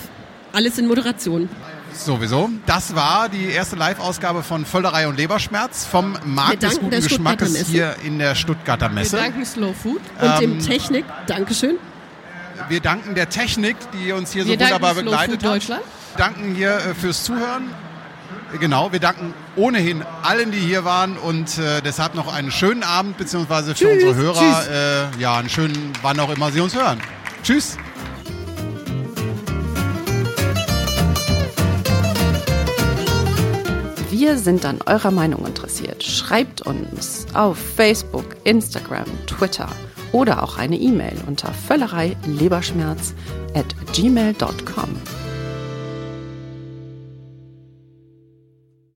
Alles in Moderation. Sowieso. Das war die erste Live-Ausgabe von Völlerei und Leberschmerz vom Markt des guten Geschmackes hier in der Stuttgarter Wir Messe. danken Slow Food. Und Ähm, dem Technik, Dankeschön. Wir danken der Technik, die uns hier so Wir danken wunderbar Slow begleitet Food hat. Deutschland. danken hier äh, fürs Zuhören. Genau, wir danken ohnehin allen, die hier waren und äh, deshalb noch einen schönen Abend, beziehungsweise für Tschüss, unsere Hörer, äh, ja, einen schönen, wann auch immer Sie uns hören. Tschüss. Wir sind an eurer Meinung interessiert. Schreibt uns auf Facebook, Instagram, Twitter oder auch eine E-Mail unter völlerei leberschmerz at gmail.com.